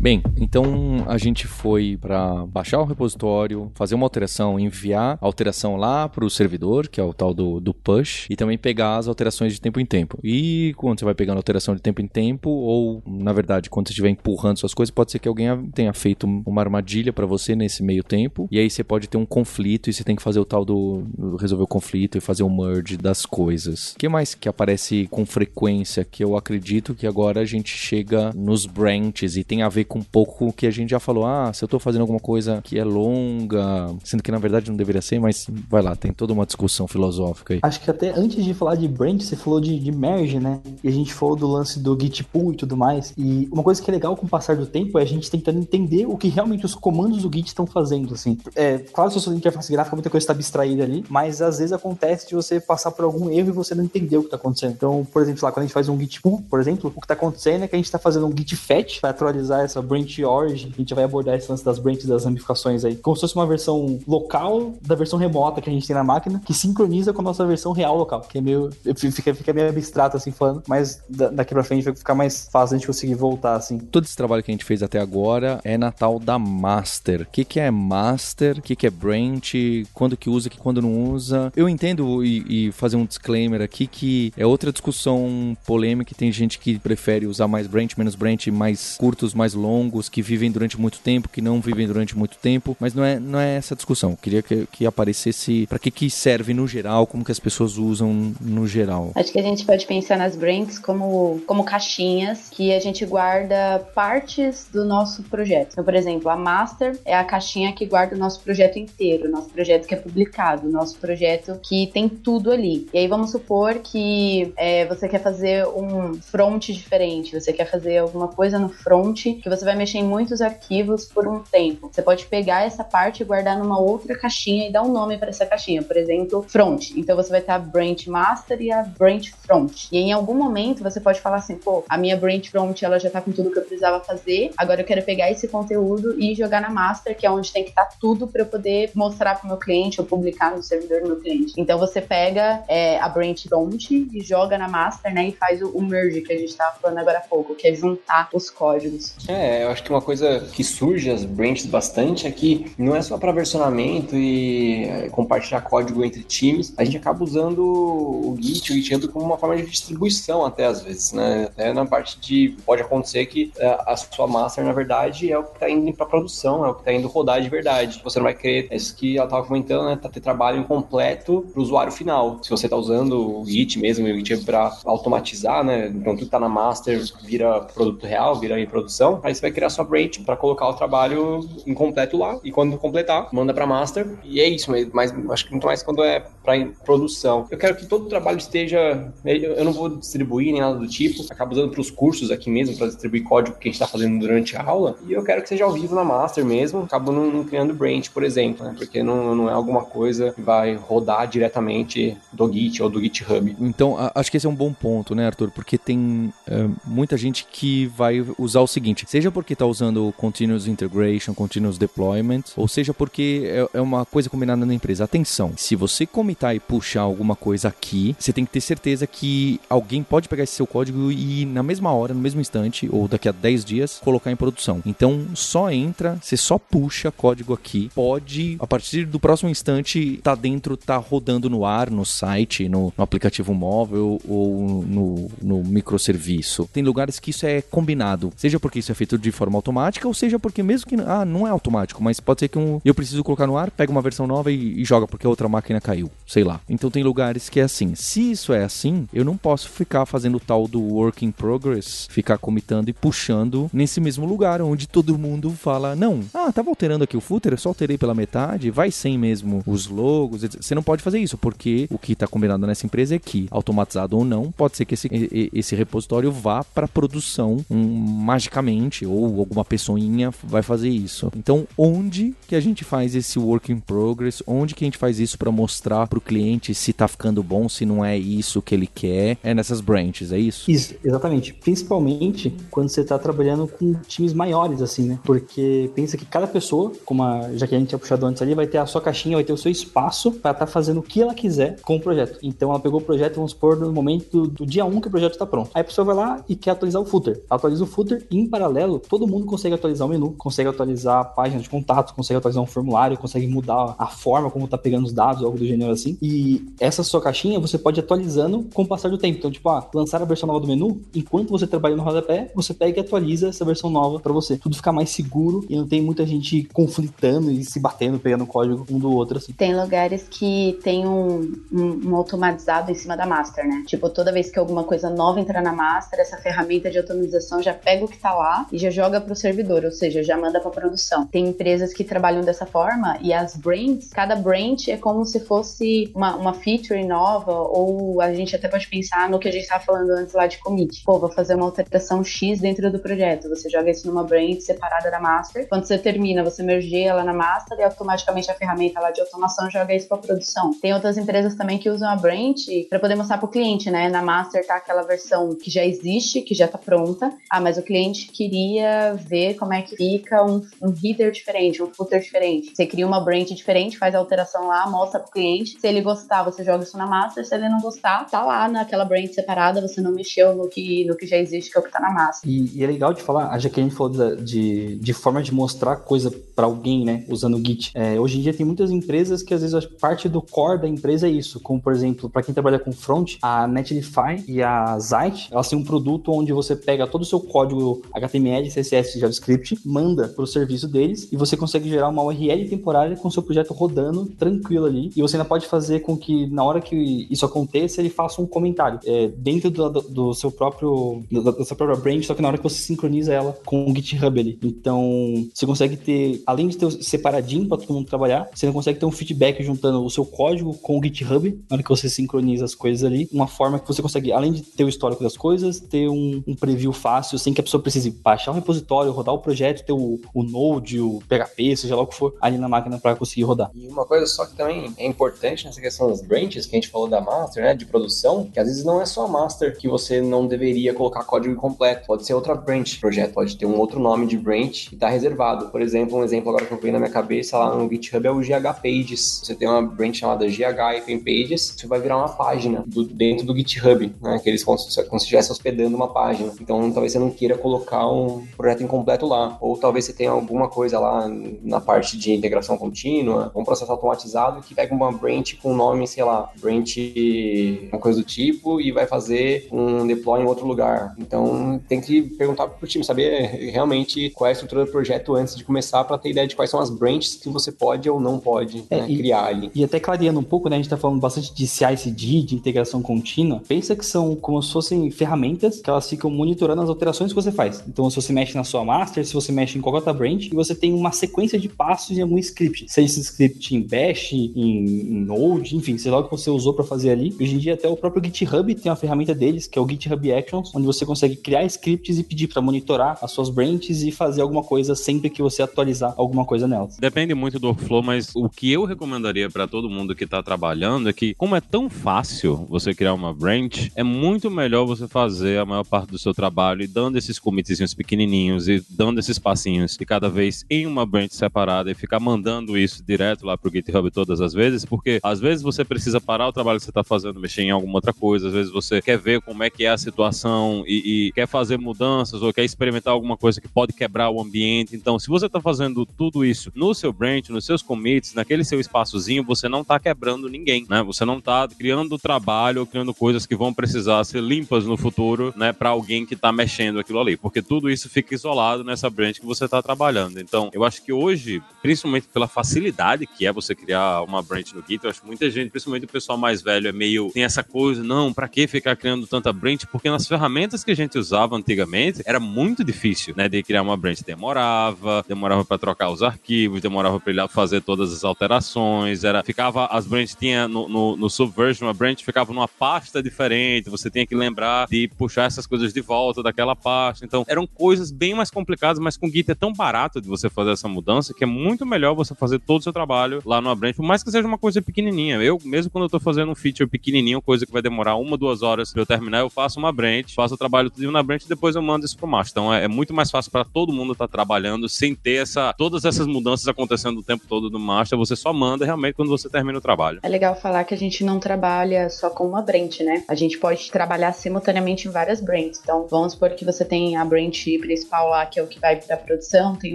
Bem, então a gente foi para baixar o repositório, fazer uma alteração, enviar a alteração lá para o servidor, que é o tal do, do push, e também pegar as alterações de tempo em tempo. E quando você vai pegando alteração de tempo em tempo, ou na verdade, quando você estiver empurrando suas coisas, pode ser que alguém tenha feito uma armadilha para você nesse meio tempo, e aí você pode ter um conflito e você tem que fazer o tal do resolver o conflito e fazer o merge das coisas. O que mais que aparece com frequência que eu acredito que agora a gente chega nos branches e tem a ver com um pouco o que a gente já falou. Ah, se eu tô fazendo alguma coisa que é longa, sendo que na verdade não deveria ser, mas vai lá, tem toda uma discussão filosófica aí. Acho que até antes de falar de branch, você falou de, de merge, né? E a gente falou do lance do git pull e tudo mais. E uma coisa que é legal com o passar do tempo é a gente tentando entender o que realmente os comandos do git estão fazendo, assim. É, claro, se eu sou interface gráfica, muita coisa está abstraída ali, mas às vezes acontece de você passar por algum erro e você não entender o que está acontecendo. Então, por exemplo, lá, quando a gente faz um git pull, por exemplo, o que está acontecendo é que a gente está fazendo um git fetch para atualizar essa branch origin, a gente vai abordar esse lance das branches das ramificações aí, como se fosse uma versão local da versão remota que a gente tem na máquina, que sincroniza com a nossa versão real local, que é meio, fica, fica meio abstrato assim falando, mas daqui pra frente vai ficar mais fácil a gente conseguir voltar assim. Todo esse trabalho que a gente fez até agora é na tal da master. O que, que é master? O que, que é branch? Quando que usa, que quando não usa? Eu entendo e, e fazer um disclaimer aqui que é outra discussão polêmica, tem gente que prefere usar mais branch, menos branch, mais curtos, mais longos, que vivem durante muito tempo, que não vivem durante muito tempo, mas não é, não é essa discussão. Eu queria que, que aparecesse para que, que serve no geral, como que as pessoas usam no geral. Acho que a gente pode pensar nas branches como, como caixinhas que a gente guarda partes do nosso projeto. Então, por exemplo, a master é a caixinha que guarda o nosso projeto inteiro, nosso projeto que é publicado, nosso projeto que tem tudo ali. E aí vamos supor que é, você quer fazer um front diferente, você quer fazer alguma coisa no front que você vai mexer em muitos arquivos por um tempo. Você pode pegar essa parte e guardar numa outra caixinha e dar um nome para essa caixinha, por exemplo, front. Então você vai ter a branch master e a branch front. E em algum momento você pode falar assim, pô, a minha branch front ela já tá com tudo que eu precisava fazer, agora eu quero pegar esse conteúdo e jogar na master, que é onde tem que estar tá tudo para eu poder mostrar para o meu cliente ou publicar no servidor do meu cliente. Então você pega é, a branch front e joga na master, né, e faz o, o merge que a gente estava falando agora há pouco, que é juntar os códigos. É, É, eu acho que uma coisa que surge as branches bastante é que não é só para versionamento e é, compartilhar código entre times, a gente acaba usando o Git, o GitHub como uma forma de distribuição até às vezes, né? Até na parte de pode acontecer que é, a sua master na verdade é o que está indo para produção, é o que está indo rodar de verdade. Você não vai querer, é isso que ela estava comentando, né? Tá ter trabalho incompleto para o usuário final. Se você está usando o Git mesmo, o GitHub para automatizar, né? Então tudo que está na master vira produto real, vira em produção. Aí você vai criar sua branch para colocar o trabalho incompleto lá e quando completar, manda para master e é isso. Mas acho que muito mais quando é para produção. Eu quero que todo o trabalho esteja, eu não vou distribuir nem nada do tipo. Acabo usando para os cursos aqui mesmo para distribuir código que a gente está fazendo durante a aula e eu quero que seja ao vivo na master mesmo. Acabo não, não criando branch, por exemplo, né? Porque não, não é alguma coisa que vai rodar diretamente do Git ou do GitHub. Então, acho que esse é um bom ponto, né, Arthur? Porque tem é, muita gente que vai usar o seguinte: seja porque está usando Continuous Integration, Continuous Deployment, ou seja porque é, é uma coisa combinada na empresa. Atenção, se você comitar e puxar alguma coisa aqui, você tem que ter certeza que alguém pode pegar esse seu código e na mesma hora, no mesmo instante, ou daqui a 10 dias, colocar em produção. Então, só entra, você só puxa código aqui, pode, a partir do próximo instante, tá dentro, tá rodando no ar, no site, no, no aplicativo móvel ou no, no microserviço. Tem lugares que isso é combinado, seja porque isso é feito de forma automática, ou seja porque mesmo que, ah, não é automático, mas pode ser que um, eu preciso colocar no ar, pega uma versão nova e, e joga porque a outra máquina caiu, sei lá. Então tem lugares que é assim. Se isso é assim, eu não posso ficar fazendo o tal do work in progress, ficar comitando e puxando nesse mesmo lugar onde todo mundo fala: não, ah, tava alterando aqui o footer, eu só alterei pela metade, vai sem mesmo os logos. Você não pode fazer isso, porque o que está combinado nessa empresa é que, automatizado ou não, pode ser que esse, esse repositório vá para produção um, magicamente, ou alguma pessoinha vai fazer isso. Então, onde que a gente faz esse work in progress? Onde que a gente faz isso para mostrar para o cliente se está ficando bom, se não é isso que ele quer? É nessas branches, é isso? Isso, exatamente. Principalmente quando você está trabalhando com times maiores, assim, né? Porque pensa que cada pessoa, como a, já que a gente tinha puxado antes ali, vai ter a sua caixinha, vai ter o seu espaço para estar tá fazendo o que ela quiser com o projeto. Então ela pegou o projeto, vamos supor, no momento do, dia 1 que o projeto está pronto. Aí a pessoa vai lá e quer atualizar o footer. Atualiza o footer em paralelo, todo mundo consegue atualizar o menu, consegue atualizar a página de contato, consegue atualizar um formulário, consegue mudar a forma como tá pegando os dados, algo do gênero assim. E essa sua caixinha você pode atualizando com o passar do tempo. Então, tipo, ah, lançar a versão nova do menu, enquanto você trabalha no rodapé, você pega e atualiza essa versão nova para você. Tudo fica mais seguro e não tem muita gente conflitando e se batendo, pegando código um do outro, assim. Tem lugares que tem um, um, um automatizado em cima da master, né? Tipo, toda vez que alguma coisa nova entrar na master, essa ferramenta de automatização já pega o que tá lá e já joga pro servidor, ou seja, já manda pra produção. Tem empresas que trabalham dessa forma e as branches, cada branch é como se fosse uma, uma feature nova ou a gente até pode pensar no que a gente estava falando antes lá de commit. Pô, vou fazer uma alteração X dentro do projeto. Você joga isso numa branch separada da master. Quando você termina, você merge ela na master e automaticamente a ferramenta lá de automação joga isso para produção. Tem outras empresas também que usam a branch para poder mostrar para o cliente, né? Na master tá aquela versão que já existe, que já tá pronta. Ah, mas o cliente queria ver como é que fica um, um header diferente, um footer diferente. Você cria uma branch diferente, faz a alteração lá, mostra pro cliente. Se ele gostar, você joga isso na master. Se ele não gostar, tá lá naquela branch separada, você não mexeu no que, no que já existe, que é o que tá na master. E, e é legal de falar, já que a gente falou de, de, de forma de mostrar coisa para alguém, né, usando o Git. É, hoje em dia tem muitas empresas que às vezes parte do core da empresa é isso, como por exemplo, para quem trabalha com front, a Netlify e a Zite, elas têm um produto onde você pega todo o seu código HTML, CSS, JavaScript, manda para o serviço deles e você consegue gerar uma URL temporária com seu projeto rodando tranquilo ali. E você ainda pode fazer com que na hora que isso aconteça, ele faça um comentário é, dentro do, do, seu próprio da, da sua própria branch, só que na hora que você sincroniza ela com o GitHub ali. Então, você consegue ter, além de ter separadinho para todo mundo trabalhar, você consegue ter um feedback juntando o seu código com o GitHub, na hora que você sincroniza as coisas ali, uma forma que você consegue, além de ter o histórico das coisas, ter um, um preview fácil, sem que a pessoa precise baixar o repositório, rodar o projeto, ter o, o Node, o PHP, seja lá o que for, ali na máquina para conseguir rodar. E uma coisa só que também é importante nessa questão das branches, que a gente falou da master, né, de produção, que às vezes não é só a master que você não deveria colocar código completo, pode ser outra branch, o projeto pode ter um outro nome de branch e tá reservado. Por exemplo, um exemplo agora que eu veio na minha cabeça lá no GitHub é o GH Pages. Você tem uma branch chamada GH Pages, você vai virar uma página do, dentro do GitHub, né, que eles como se estivesse hospedando uma página. Então, talvez você não queira colocar um, um projeto incompleto lá. Ou talvez você tenha alguma coisa lá na parte de integração contínua, um processo automatizado que pega uma branch com nome, sei lá, branch uma coisa do tipo e vai fazer um deploy em outro lugar. Então tem que perguntar pro time, saber realmente qual é a estrutura do projeto antes de começar para ter ideia de quais são as branches que você pode ou não pode é, né, e, criar ali. E até clareando um pouco, né, a gente tá falando bastante de CI/CD, de integração contínua. Pensa que são como se fossem ferramentas que elas ficam monitorando as alterações que você faz. Então, se você mexe na sua master, se você mexe em qualquer outra branch, e você tem uma sequência de passos em algum script, seja esse script em Bash, em, em Node, enfim, sei lá o que você usou para fazer ali. Hoje em dia até o próprio GitHub tem uma ferramenta deles, que é o GitHub Actions, onde você consegue criar scripts e pedir para monitorar as suas branches e fazer alguma coisa sempre que você atualizar alguma coisa nelas. Depende muito do workflow, mas o que eu recomendaria para todo mundo que está trabalhando é que, como é tão fácil você criar uma branch, é muito melhor você fazer a maior parte do seu trabalho e dando esses commitzinhos pequenininhos e dando esses passinhos de cada vez em uma branch separada e ficar mandando isso direto lá pro GitHub todas as vezes, porque às vezes você precisa parar o trabalho que você está fazendo, mexer em alguma outra coisa, às vezes você quer ver como é que é a situação e, e quer fazer mudanças ou quer experimentar alguma coisa que pode quebrar o ambiente. Então, se você está fazendo tudo isso no seu branch, nos seus commits, naquele seu espaçozinho, você não está quebrando ninguém, né? Você não está criando trabalho ou criando coisas que vão precisar ser limpas no futuro, né, para alguém que está mexendo aquilo ali, porque tudo isso fica isolado nessa branch que você está trabalhando. Então, eu acho que hoje, principalmente pela facilidade que é você criar uma branch no Git, eu acho que muita gente, principalmente o pessoal mais velho, é meio tem essa coisa, não, para que ficar criando tanta branch? Porque nas ferramentas que a gente usava antigamente, era muito difícil, né, de criar uma branch. Demorava, demorava para trocar os arquivos, demorava para ele fazer todas as alterações, era ficava as branches tinha no, no, no Subversion, a branch ficava numa pasta diferente, você tinha que lembrar de puxar essas coisas de volta daquela pasta. Então, eram coisas bem mais complicadas, mas com Git é tão barato de você fazer essa mudança que é muito melhor você fazer todo o seu trabalho lá numa branch, por mais que seja uma coisa pequenininha. Eu, mesmo quando eu tô fazendo um feature pequenininho, coisa que vai demorar uma, duas horas para eu terminar, eu faço uma branch, faço o trabalho tudo na branch e depois eu mando isso pro master. Então, é, é muito mais fácil para todo mundo estar tá trabalhando sem ter essa, todas essas mudanças acontecendo o tempo todo no master. Você só manda realmente quando você termina o trabalho. É legal falar que a gente não trabalha só com uma branch, né? A gente pode trabalhar simultaneamente em várias branches. Então, vamos supor que você tem a branch principal lá, que é o que vai para produção, tem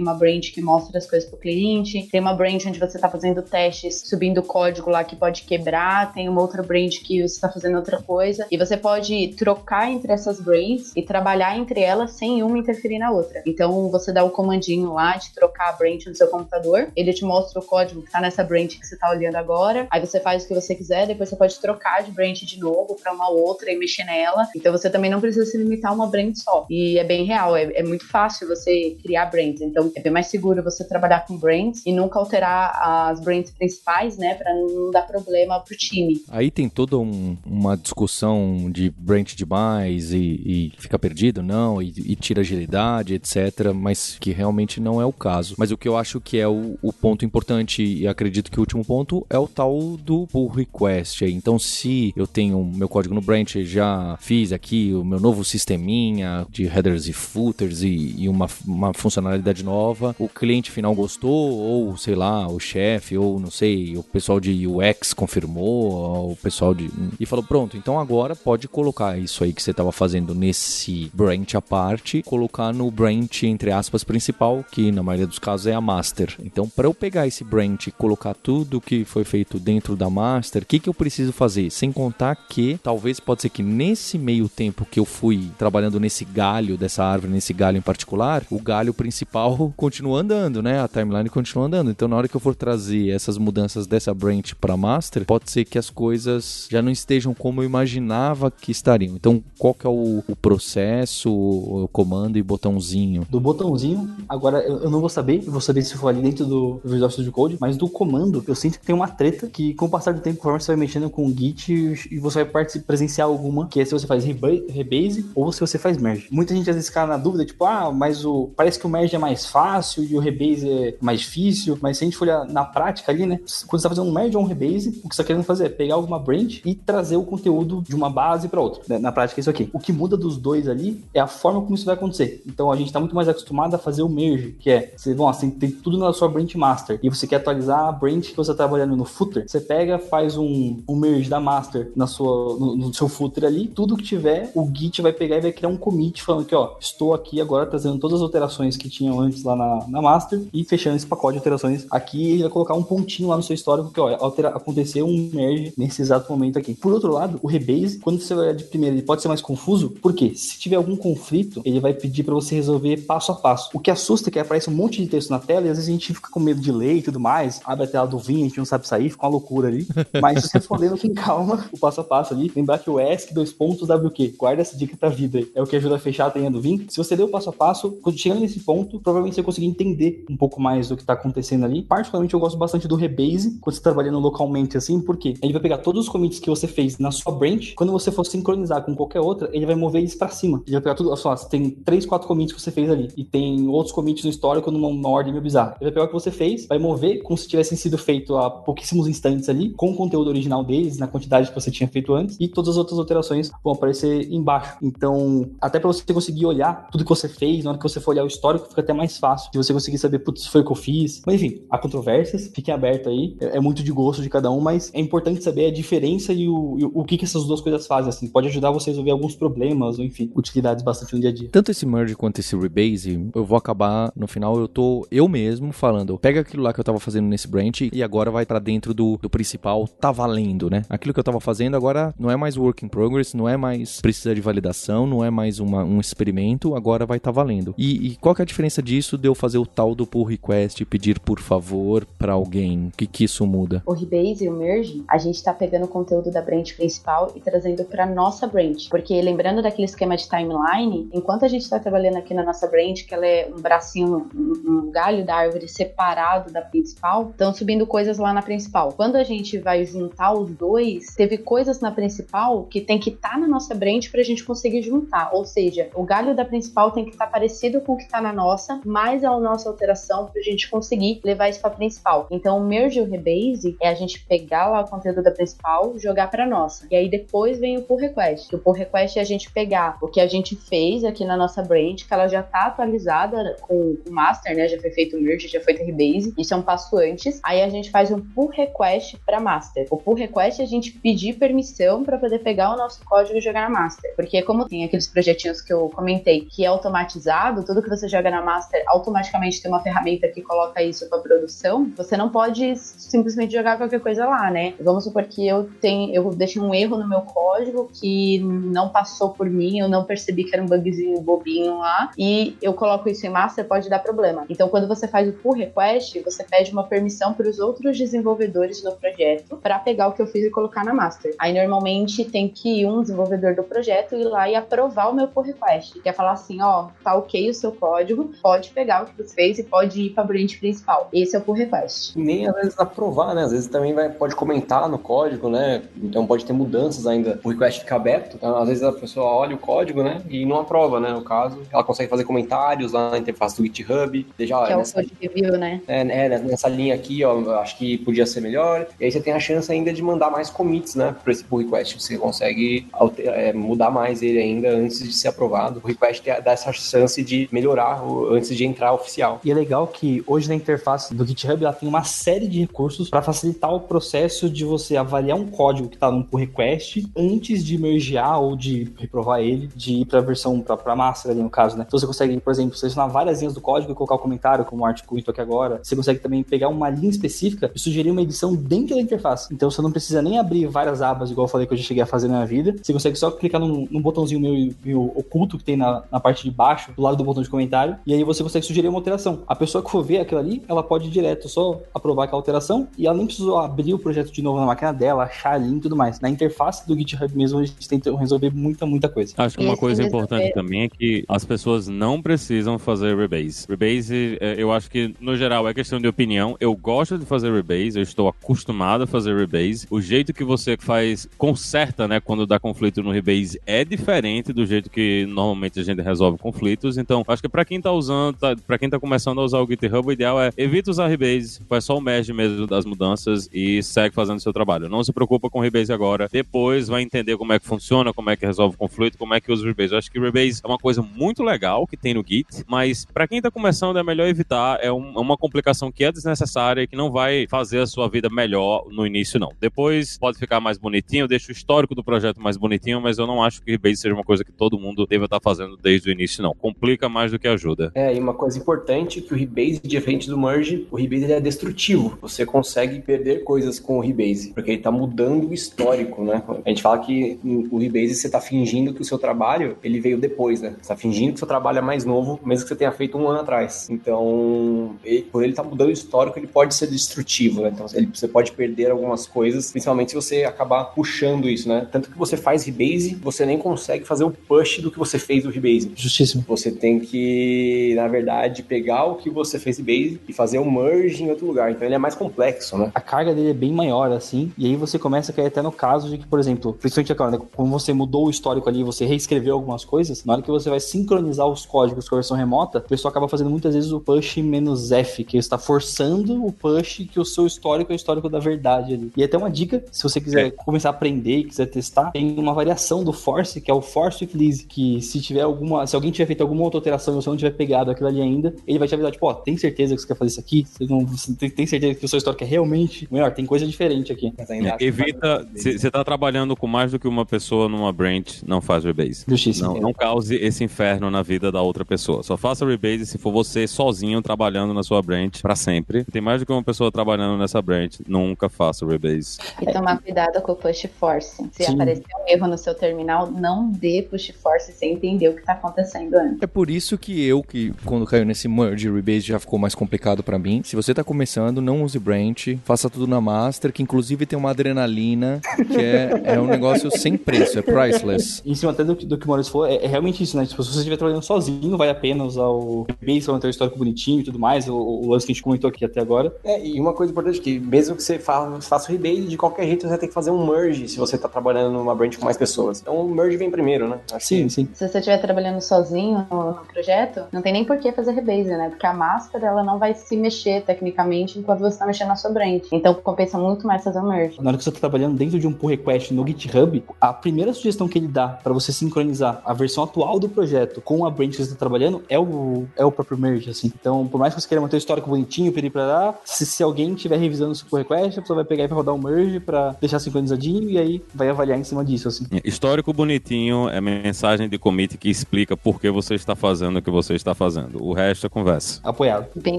uma branch que mostra as coisas pro cliente, tem uma branch onde você tá fazendo testes, subindo código lá que pode quebrar, tem uma outra branch que você tá fazendo outra coisa, e você pode trocar entre essas branches e trabalhar entre elas sem uma interferir na outra. Então, você dá o comandinho lá de trocar a branch no seu computador, ele te mostra o código que tá nessa branch que você tá olhando agora, aí você faz o que você quiser, depois você pode trocar de branch de novo para uma outra e mexer nela. Então você também não precisa se limitar a uma branch só. E é bem real, é, é muito fácil você criar brands. Então é bem mais seguro você trabalhar com brands e nunca alterar as brands principais, né, para não dar problema pro time. Aí tem toda um, uma discussão de branch demais e, e fica perdido, não, e, e, tira agilidade, etc. Mas que realmente não é o caso. Mas o que eu acho que é o, o ponto importante e acredito que o último ponto é o tal do pull request. Então se eu tenho meu código no branch, já fiz aqui o meu novo sisteminha de headers e footers e, e uma, uma funcionalidade nova. O cliente final gostou, ou sei lá, o chefe, ou não sei, o pessoal de UX confirmou, o pessoal de. E falou: pronto, então agora pode colocar isso aí que você estava fazendo nesse branch à parte, colocar no branch, entre aspas, principal, que na maioria dos casos é a master. Então, para eu pegar esse branch e colocar tudo que foi feito dentro da master, o que, que eu preciso fazer? Sem contar que talvez pode ser que nesse meio tempo que eu fui trabalhando nesse galho dessa árvore, nesse galho em particular, o galho principal continua andando, né? A timeline continua andando. Então, na hora que eu for trazer essas mudanças dessa branch para master, pode ser que as coisas já não estejam como eu imaginava que estariam. Então, qual que é o, o processo, o comando e botãozinho? Do botãozinho, agora eu, eu não vou saber, eu vou saber se for ali dentro do Visual Studio Code, mas do comando, eu sinto que tem uma treta que com o passar do tempo, conforme você vai mexendo com o Git e você vai presenciar alguma, que é se você faz rebase ou se você faz merge. Muita gente às vezes fica na dúvida, tipo, ah, mas o parece que o merge é mais fácil e o rebase é mais difícil, mas se a gente for olhar na prática ali, né, quando você tá fazendo um merge ou um rebase, o que você tá querendo fazer é pegar alguma branch e trazer o conteúdo de uma base para outra. Né? Na prática é isso aqui. O que muda dos dois ali é a forma como isso vai acontecer. Então a gente tá muito mais acostumado a fazer o merge, que é, você, bom, você tem tudo na sua branch master e você quer atualizar a branch que você tá trabalhando no footer, você pega, faz um, um merge da master na sua, no, no, seu footer ali, tudo que tiver, o Git vai pegar e vai criar um commit falando que, ó, estou aqui aqui agora trazendo todas as alterações que tinham antes lá na, na Master e fechando esse pacote de alterações aqui. Ele vai colocar um pontinho lá no seu histórico que, olha, altera, aconteceu um merge nesse exato momento aqui. Por outro lado, o rebase, quando você vai de primeira, ele pode ser mais confuso, porque se tiver algum conflito, ele vai pedir para você resolver passo a passo. O que assusta é que aparece um monte de texto na tela e às vezes a gente fica com medo de ler e tudo mais, abre a tela do vinho, a gente não sabe sair, fica uma loucura ali. Mas se você for lendo com calma, o passo a passo ali, lembrar que o ESC, dois pontos, W o quê? Guarda essa dica pra vida. É o que ajuda a fechar a tenha do vinho. Se você ler o passo a passo, chegando nesse ponto, provavelmente você conseguir entender um pouco mais do que tá acontecendo ali. Particularmente, eu gosto bastante do rebase, quando você tá trabalhando localmente assim, porque ele vai pegar todos os commits que você fez na sua branch, quando você for sincronizar com qualquer outra, ele vai mover eles pra cima. Ele vai pegar tudo, só, tem três, quatro commits que você fez ali, e tem outros commits no histórico numa, numa ordem meio bizarra. Ele vai pegar o que você fez, vai mover como se tivessem sido feito há pouquíssimos instantes ali, com o conteúdo original deles, na quantidade que você tinha feito antes, e todas as outras alterações vão aparecer embaixo. Então, até para você conseguir olhar tudo que você fez, na hora que você for olhar o histórico, fica até mais fácil de você conseguir saber, putz, foi o que eu fiz. Mas enfim, há controvérsias, fiquem abertos aí, é, é muito de gosto de cada um, mas é importante saber a diferença e o, e o que, que essas duas coisas fazem, assim, pode ajudar você a resolver alguns problemas, ou enfim, utilidades bastante no dia a dia. Tanto esse merge quanto esse rebase, eu vou acabar, no final, eu tô eu mesmo falando, pega aquilo lá que eu tava fazendo nesse branch e agora vai para dentro do, do principal, tá valendo, né? Aquilo que eu tava fazendo agora não é mais work in progress, não é mais precisa de validação, não é mais uma, um experimento, agora vai estar tá valendo. E, e, qual que é a diferença disso de eu fazer o tal do pull request, pedir por favor para alguém? O que que isso muda? O rebase e o merge, a gente tá pegando o conteúdo da branch principal e trazendo para nossa branch, porque lembrando daquele esquema de timeline, enquanto a gente está trabalhando aqui na nossa branch, que ela é um bracinho, um, um galho da árvore separado da principal, estão subindo coisas lá na principal. Quando a gente vai juntar os dois, teve coisas na principal que tem que estar tá na nossa branch para a gente conseguir juntar. Ou seja, o galho da principal tem que estar tá parecido com o que está na nossa, mais a nossa alteração para a gente conseguir levar isso para principal. Então, o merge e o rebase é a gente pegar lá o conteúdo da principal, jogar para nossa. E aí depois vem o pull request. Que o pull request é a gente pegar o que a gente fez aqui na nossa branch, que ela já está atualizada com o master, né? Já foi feito o merge, já foi o rebase. Isso é um passo antes. Aí a gente faz um pull request para master. O pull request é a gente pedir permissão para poder pegar o nosso código e jogar na master. Porque como tem aqueles projetinhos que eu comentei, que é automatizado, tudo que você joga na master automaticamente tem uma ferramenta que coloca isso para produção, você não pode simplesmente jogar qualquer coisa lá, né? Vamos supor que eu tenho, eu deixei um erro no meu código que não passou por mim, eu não percebi que era um bugzinho bobinho lá, e eu coloco isso em master, pode dar problema. Então, quando você faz o pull request, você pede uma permissão para os outros desenvolvedores do projeto para pegar o que eu fiz e colocar na master. Aí, normalmente, tem que ir um desenvolvedor do projeto ir lá e aprovar o meu pull request, que é falar assim, tá ok o seu código, pode pegar o que você fez e pode ir para a branch principal. Esse é o pull request. Nem às vezes aprovar, né? Às vezes também vai, pode comentar no código, né? Então pode ter mudanças ainda. O request fica aberto. Então, às vezes a pessoa olha o código, né? E não aprova, né? No caso, ela consegue fazer comentários lá na interface do GitHub. Deixa, que é nessa, o code review, né? É, é, nessa linha aqui, ó, acho que podia ser melhor. E aí você tem a chance ainda de mandar mais commits, né? Para esse pull request. Você consegue alterar, é, mudar mais ele ainda antes de ser aprovado. O request dá essa chance de melhorar antes de entrar oficial. E é legal que hoje na interface do GitHub ela tem uma série de recursos para facilitar o processo de você avaliar um código que está num pull request antes de mergear ou de reprovar ele, de ir para a versão para master ali no caso, né? Então você consegue, por exemplo, selecionar várias linhas do código e colocar o comentário, como o Art comentou aqui agora. Você consegue também pegar uma linha específica e sugerir uma edição dentro da interface. Então você não precisa nem abrir várias abas, igual eu falei que eu já cheguei a fazer na minha vida. Você consegue só clicar num, num botãozinho meio, meio, oculto que tem na, na parte de baixo, do lado do botão de comentário, e aí você consegue sugerir uma alteração. A pessoa que for ver aquilo ali, ela pode ir direto só aprovar aquela alteração e ela nem precisou abrir o projeto de novo na máquina dela, achar ali e tudo mais. Na interface do GitHub mesmo, a gente tenta resolver muita, muita coisa. Acho que uma coisa importante também é que as pessoas não precisam fazer rebase. Rebase, é, eu acho que, no geral, é questão de opinião. Eu gosto de fazer rebase, eu estou acostumado a fazer rebase. O jeito que você faz, conserta, né, quando dá conflito no rebase é diferente do jeito que normalmente a gente resolve conflitos. Então, acho que para quem tá usando, tá, para quem tá começando a usar o GitHub, o ideal é evita usar rebase, faz só o merge mesmo das mudanças e segue fazendo o seu trabalho. Não se preocupa com rebase agora. Depois vai entender como é que funciona, como é que resolve o conflito, como é que usa o rebase. Eu acho que o rebase é uma coisa muito legal que tem no Git, mas para quem tá começando é melhor evitar. É, um, é uma complicação que é desnecessária e que não vai fazer a sua vida melhor no início, não. Depois pode ficar mais bonitinho, deixa o histórico do projeto mais bonitinho, mas eu não acho que rebase seja uma coisa que todo mundo deva estar tá fazendo desde o início, não. Complica mais do que ajuda. É, e uma coisa importante que o rebase, diferente do merge, o rebase é destrutivo. Você consegue perder coisas com o rebase, porque ele tá mudando o histórico, né? A gente fala que o rebase você tá fingindo que o seu trabalho, ele veio depois, né? Você tá fingindo que o seu trabalho é mais novo, mesmo que você tenha feito um ano atrás. Então, ele, por ele tá mudando o histórico, ele pode ser destrutivo, né? Então, ele, você pode perder algumas coisas, principalmente se você acabar puxando isso, né? Tanto que você faz rebase, você nem consegue fazer o push do que você fez no rebase. Justíssimo. Você tem que, na verdade, pegar o que você fez rebase e fazer um merge em outro lugar. Então, ele é mais complexo, né? A carga dele é bem maior, assim, e aí você começa a cair até no caso de que, por exemplo, principalmente agora, né, quando você mudou o histórico ali, você reescreveu algumas coisas, na hora que você vai sincronizar os códigos com a versão remota, o pessoal acaba fazendo muitas vezes o push menos F, que está forçando o push que o seu histórico é o histórico da verdade ali. E até uma dica, se você quiser É. começar a aprender e quiser testar, tem uma variação do force, que é o force Lise, que se tiver alguma, se alguém tiver feito alguma outra alteração e você não tiver pegado aquilo ali ainda, ele vai te avisar, tipo, ó, tem certeza que você quer fazer isso aqui? Você, não, você tem, tem certeza que o seu histórico é realmente melhor? Tem coisa diferente aqui. Mas ainda acho que Evita, você tá trabalhando com mais do que uma pessoa numa branch, não faz rebase. Justíssimo. Não, não cause esse inferno na vida da outra pessoa. Só faça rebase se for você sozinho trabalhando na sua branch pra sempre. Tem mais do que uma pessoa trabalhando nessa branch, nunca faça rebase. E tomar cuidado com o push force. Se Sim. aparecer um erro no seu terminal, não dê push force sem entender o que tá acontecendo antes. É por isso que eu, que quando caiu nesse merge rebase já ficou mais complicado pra mim. Se você tá começando, não use branch, faça tudo na master, que inclusive tem uma adrenalina, que é, é um negócio sem preço, é priceless. Em cima até do, que- do que o Maurício falou, é, é realmente isso, né? Tipo, se você estiver trabalhando sozinho, vale a pena usar o base pra manter o histórico bonitinho e tudo mais, o, o lance que a gente comentou aqui até agora. É, e uma coisa importante que mesmo que você fa- faça o rebase, de qualquer jeito você vai ter que fazer um merge se você tá trabalhando numa branch com mais pessoas. Então o merge vem primeiro, né? Acho Sim, que- sim. Se você estiver trabalhando sozinho no, no projeto, não tem nem por que fazer rebase, né? Porque a master, ela não vai se mexer tecnicamente enquanto você tá mexendo na sua branch. Então compensa muito mais fazer o merge. Na hora que você está trabalhando dentro de um pull request no GitHub, a primeira sugestão que ele dá para você sincronizar a versão atual do projeto com a branch que você está trabalhando é o, é o próprio merge, assim. Então, por mais que você queira manter o histórico bonitinho, pedir para lá, se, se alguém estiver revisando o seu pull request, a pessoa vai pegar e vai rodar o merge para deixar sincronizadinho e aí vai avaliar em cima disso, assim. Histórico bonitinho é mensagem de commit que explica por que você está fazendo o que você está fazendo. O resto é conversa. Apoiado. Bem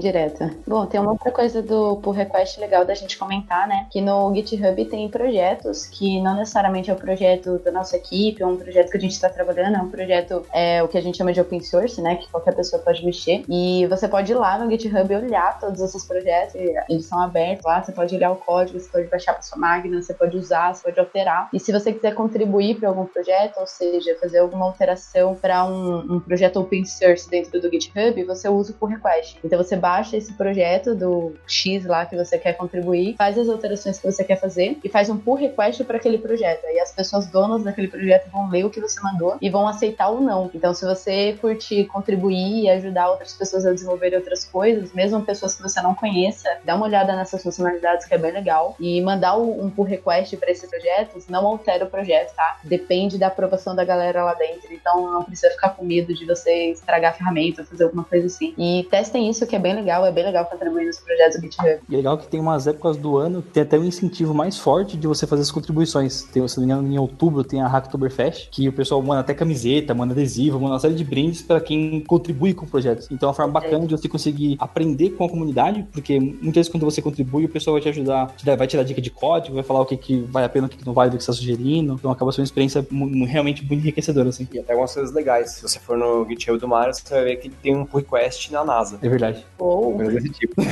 direta. Bom, tem uma outra coisa do pull request legal da gente comentar, né? Que no GitHub tem projetos que não necessariamente é o projeto da nossa equipe, ou um projeto que a gente está trabalhando, é um projeto, é o que a gente chama de open source, né? Que qualquer pessoa pode mexer. E você pode ir lá no GitHub e olhar todos esses projetos, e eles são abertos lá, você pode olhar o código, você pode baixar para sua máquina, você pode usar, você pode alterar. E se você quiser contribuir para algum projeto, ou seja, fazer alguma alteração para um, um projeto open source dentro do GitHub, você usa o pull request. Então você baixa esse projeto do X lá que você quer contribuir, faz as alterações que você quer fazer e faz um pull request para aquele projeto. Aí as pessoas donas daquele projeto vão ler o que você mandou e vão aceitar ou não. Então se você curtir contribuir e ajudar outras pessoas a desenvolverem outras coisas, mesmo pessoas que você não conheça, dá uma olhada nessas funcionalidades que é bem legal e mandar um pull request para esses projetos não altera o projeto, tá? Depende da aprovação da galera lá dentro. Então não precisa ficar com medo de você estragar a ferramenta, fazer alguma coisa assim. E testem isso que é bem legal, é bem legal contribuir nos projetos do GitHub. E é legal que tem umas épocas do ano que tem até um incentivo mais forte de você fazer as contribuições. Tem, se não me engano, em outubro tem a Hacktoberfest, que o pessoal manda até camiseta, manda adesivo, manda uma série de brindes para quem contribui com projetos. Então é uma forma bacana de você conseguir aprender com a comunidade, porque muitas vezes quando você contribui, o pessoal vai te ajudar, te dar- vai te dar dica de código, vai falar o que, que vale a pena, o que, que não vale do que você está sugerindo. Então acaba sendo uma experiência realmente muito enriquecedora, assim. E até algumas coisas legais. Se você for no GitHub do Mário, você vai ver que tem um pull request na NASA. É verdade. Ou Coisa desse tipo.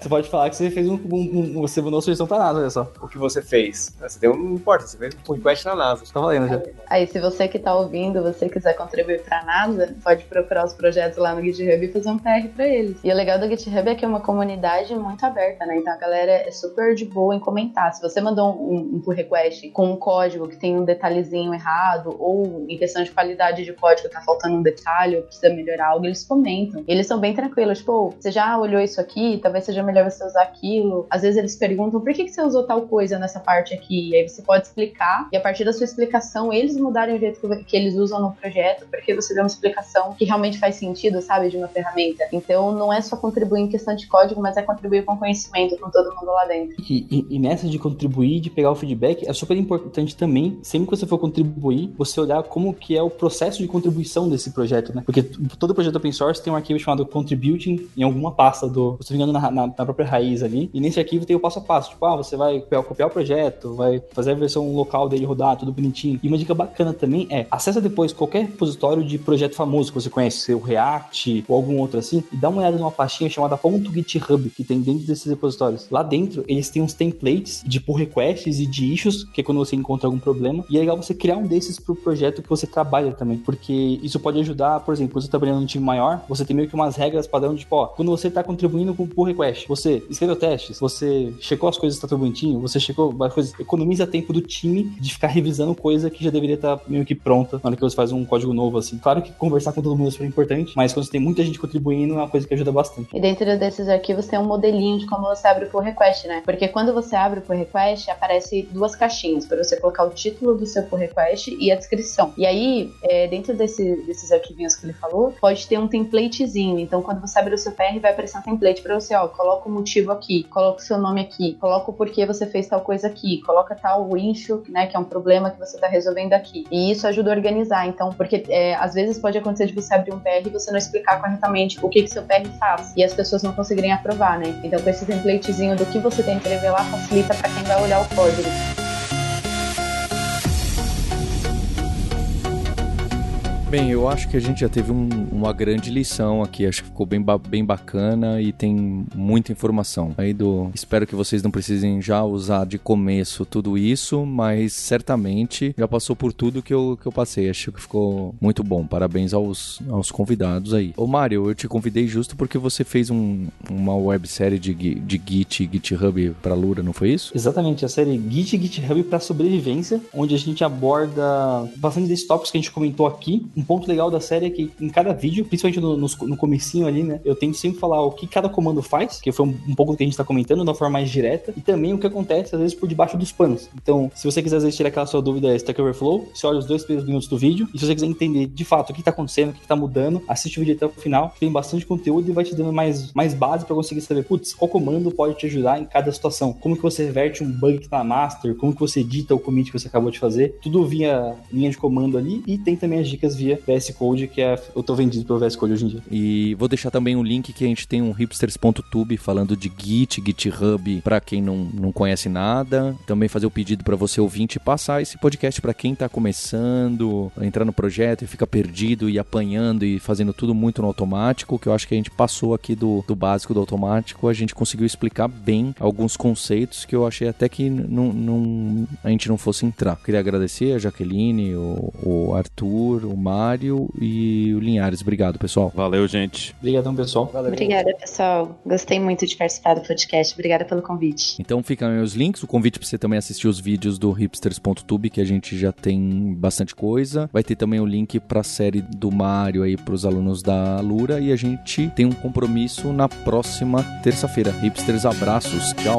Você pode falar que você fez um, um- um- você mandou uma sugestão pra nada, olha só. O que você fez? Você tem um, não importa, você fez um pull request na NASA. Tá valendo já. Aí, se você que tá ouvindo, você quiser contribuir pra NASA, pode procurar os projetos lá no GitHub e fazer um PR pra eles. E o legal do GitHub é que é uma comunidade muito aberta, né? Então a galera é super de boa em comentar. Se você mandou um, um pull request com um código que tem um detalhezinho errado, ou em questão de qualidade de código tá faltando um detalhe, ou precisa melhorar algo, eles comentam. Eles são bem tranquilos, tipo, "Ô, você já olhou isso aqui? Talvez seja melhor você usar aquilo. Às vezes eles perguntam por que, que você usou tal coisa nessa parte aqui. E aí você pode explicar, e a partir da sua explicação, eles mudarem o jeito que eles usam no projeto, porque você deu uma explicação que realmente faz sentido, sabe, de uma ferramenta. Então não é só contribuir em questão de código, mas é contribuir com conhecimento com todo mundo lá dentro. E, e, e nessa de contribuir, de pegar o feedback, é super importante também, sempre que você for contribuir, você olhar como que é o processo de contribuição desse projeto, né? Porque todo projeto open source tem um arquivo chamado contributing em alguma pasta do, se não me engano, na, na, na, própria raiz ali. E nesse arquivo tem o passo a passo. Tipo, ah, você vai copiar, o projeto, vai fazer a versão local dele rodar, tudo bonitinho. E uma dica bacana também é, acessa depois qualquer repositório de projeto famoso que você conhece, seu React ou algum outro assim, e dá uma olhada numa pastinha chamada .github, que tem dentro desses repositórios. Lá dentro, eles têm uns templates de pull requests e de issues, que é quando você encontra algum problema. E é legal você criar um desses pro projeto que você trabalha também, porque isso pode ajudar, por exemplo, quando você tá trabalhando num time maior, você tem meio que umas regras padrão de, tipo, ó, quando você tá contribuindo com pull request, você escreveu testes, você checou as coisas que tá tudo bonitinho, você checou as coisas, economiza tempo do time de ficar revisando coisa que já deveria estar tá meio que pronta na hora que você faz um código novo, assim. Claro que conversar com todo mundo é super importante, mas quando você tem muita gente contribuindo, é uma coisa que ajuda bastante. E dentro desses arquivos tem um modelinho de como você abre o pull request, né? Porque quando você abre o pull request, aparece duas caixinhas para você colocar o título do seu pull request e a descrição. E aí, é, dentro desse, desses arquivinhos que ele falou, pode ter um templatezinho. Então, quando você abre o seu PR, vai aparecer um template para você, ó, coloca o motivo aqui, coloca o seu nome aqui, coloca o porquê você fez tal coisa aqui, coloca tal issue, né, que é um problema que você está resolvendo aqui. E isso ajuda a organizar. Então, porque é, às vezes pode acontecer de você abrir um PR e você não explicar corretamente o que que seu PR faz e as pessoas não conseguirem aprovar, né? Então, com esse templatezinho do que você tem que revelar facilita para quem vai olhar o código. Bem, eu acho que a gente já teve um, uma grande lição aqui. Acho que ficou bem, ba bem bacana e tem muita informação. Aí do. Espero que vocês não precisem já usar de começo tudo isso, mas certamente já passou por tudo que eu, que eu passei. Acho que ficou muito bom. Parabéns aos, aos convidados aí. Ô, Mário, eu te convidei justo porque você fez um, uma websérie de, de Git e GitHub pra Lura, não foi isso? Exatamente, a série Git e GitHub pra sobrevivência, onde a gente aborda bastante desses tópicos que a gente comentou aqui um ponto legal da série é que em cada vídeo, principalmente no, no, no comecinho ali, né, eu tento sempre falar o que cada comando faz, que foi um, um pouco do que a gente tá comentando, de uma forma mais direta, e também o que acontece, às vezes, por debaixo dos panos. Então, se você quiser, às vezes, tirar aquela sua dúvida Stack Overflow, você olha os dois primeiros minutos do vídeo, e se você quiser entender, de fato, o que tá acontecendo, o que tá mudando, assiste o vídeo até o final, tem bastante conteúdo e vai te dando mais, mais base para conseguir saber, putz, qual comando pode te ajudar em cada situação, como que você reverte um bug que tá na master, como que você edita o commit que você acabou de fazer, tudo via linha de comando ali, e tem também as dicas via VS Code, que é eu tô vendido pelo VS Code hoje em dia. E vou deixar também um link que a gente tem um hipsters.tube falando de Git, GitHub, para quem não, não conhece nada. Também fazer o pedido para você ouvinte passar esse podcast para quem tá começando, entrar no projeto e fica perdido e apanhando e fazendo tudo muito no automático, que eu acho que a gente passou aqui do, do básico do automático, a gente conseguiu explicar bem alguns conceitos que eu achei até que não, não, a gente não fosse entrar. Queria agradecer a Jaqueline, o, o Arthur, o Mário e o Linhares. Obrigado, pessoal. Valeu, gente. Obrigadão, pessoal. Valeu. Obrigada, pessoal. Gostei muito de participar do podcast. Obrigada pelo convite. Então ficam aí os links, o convite para você também assistir os vídeos do hipsters.tube, que a gente já tem bastante coisa. Vai ter também o link para a série do Mário aí para os alunos da Lura e a gente tem um compromisso na próxima terça-feira. Hipsters, abraços. Tchau.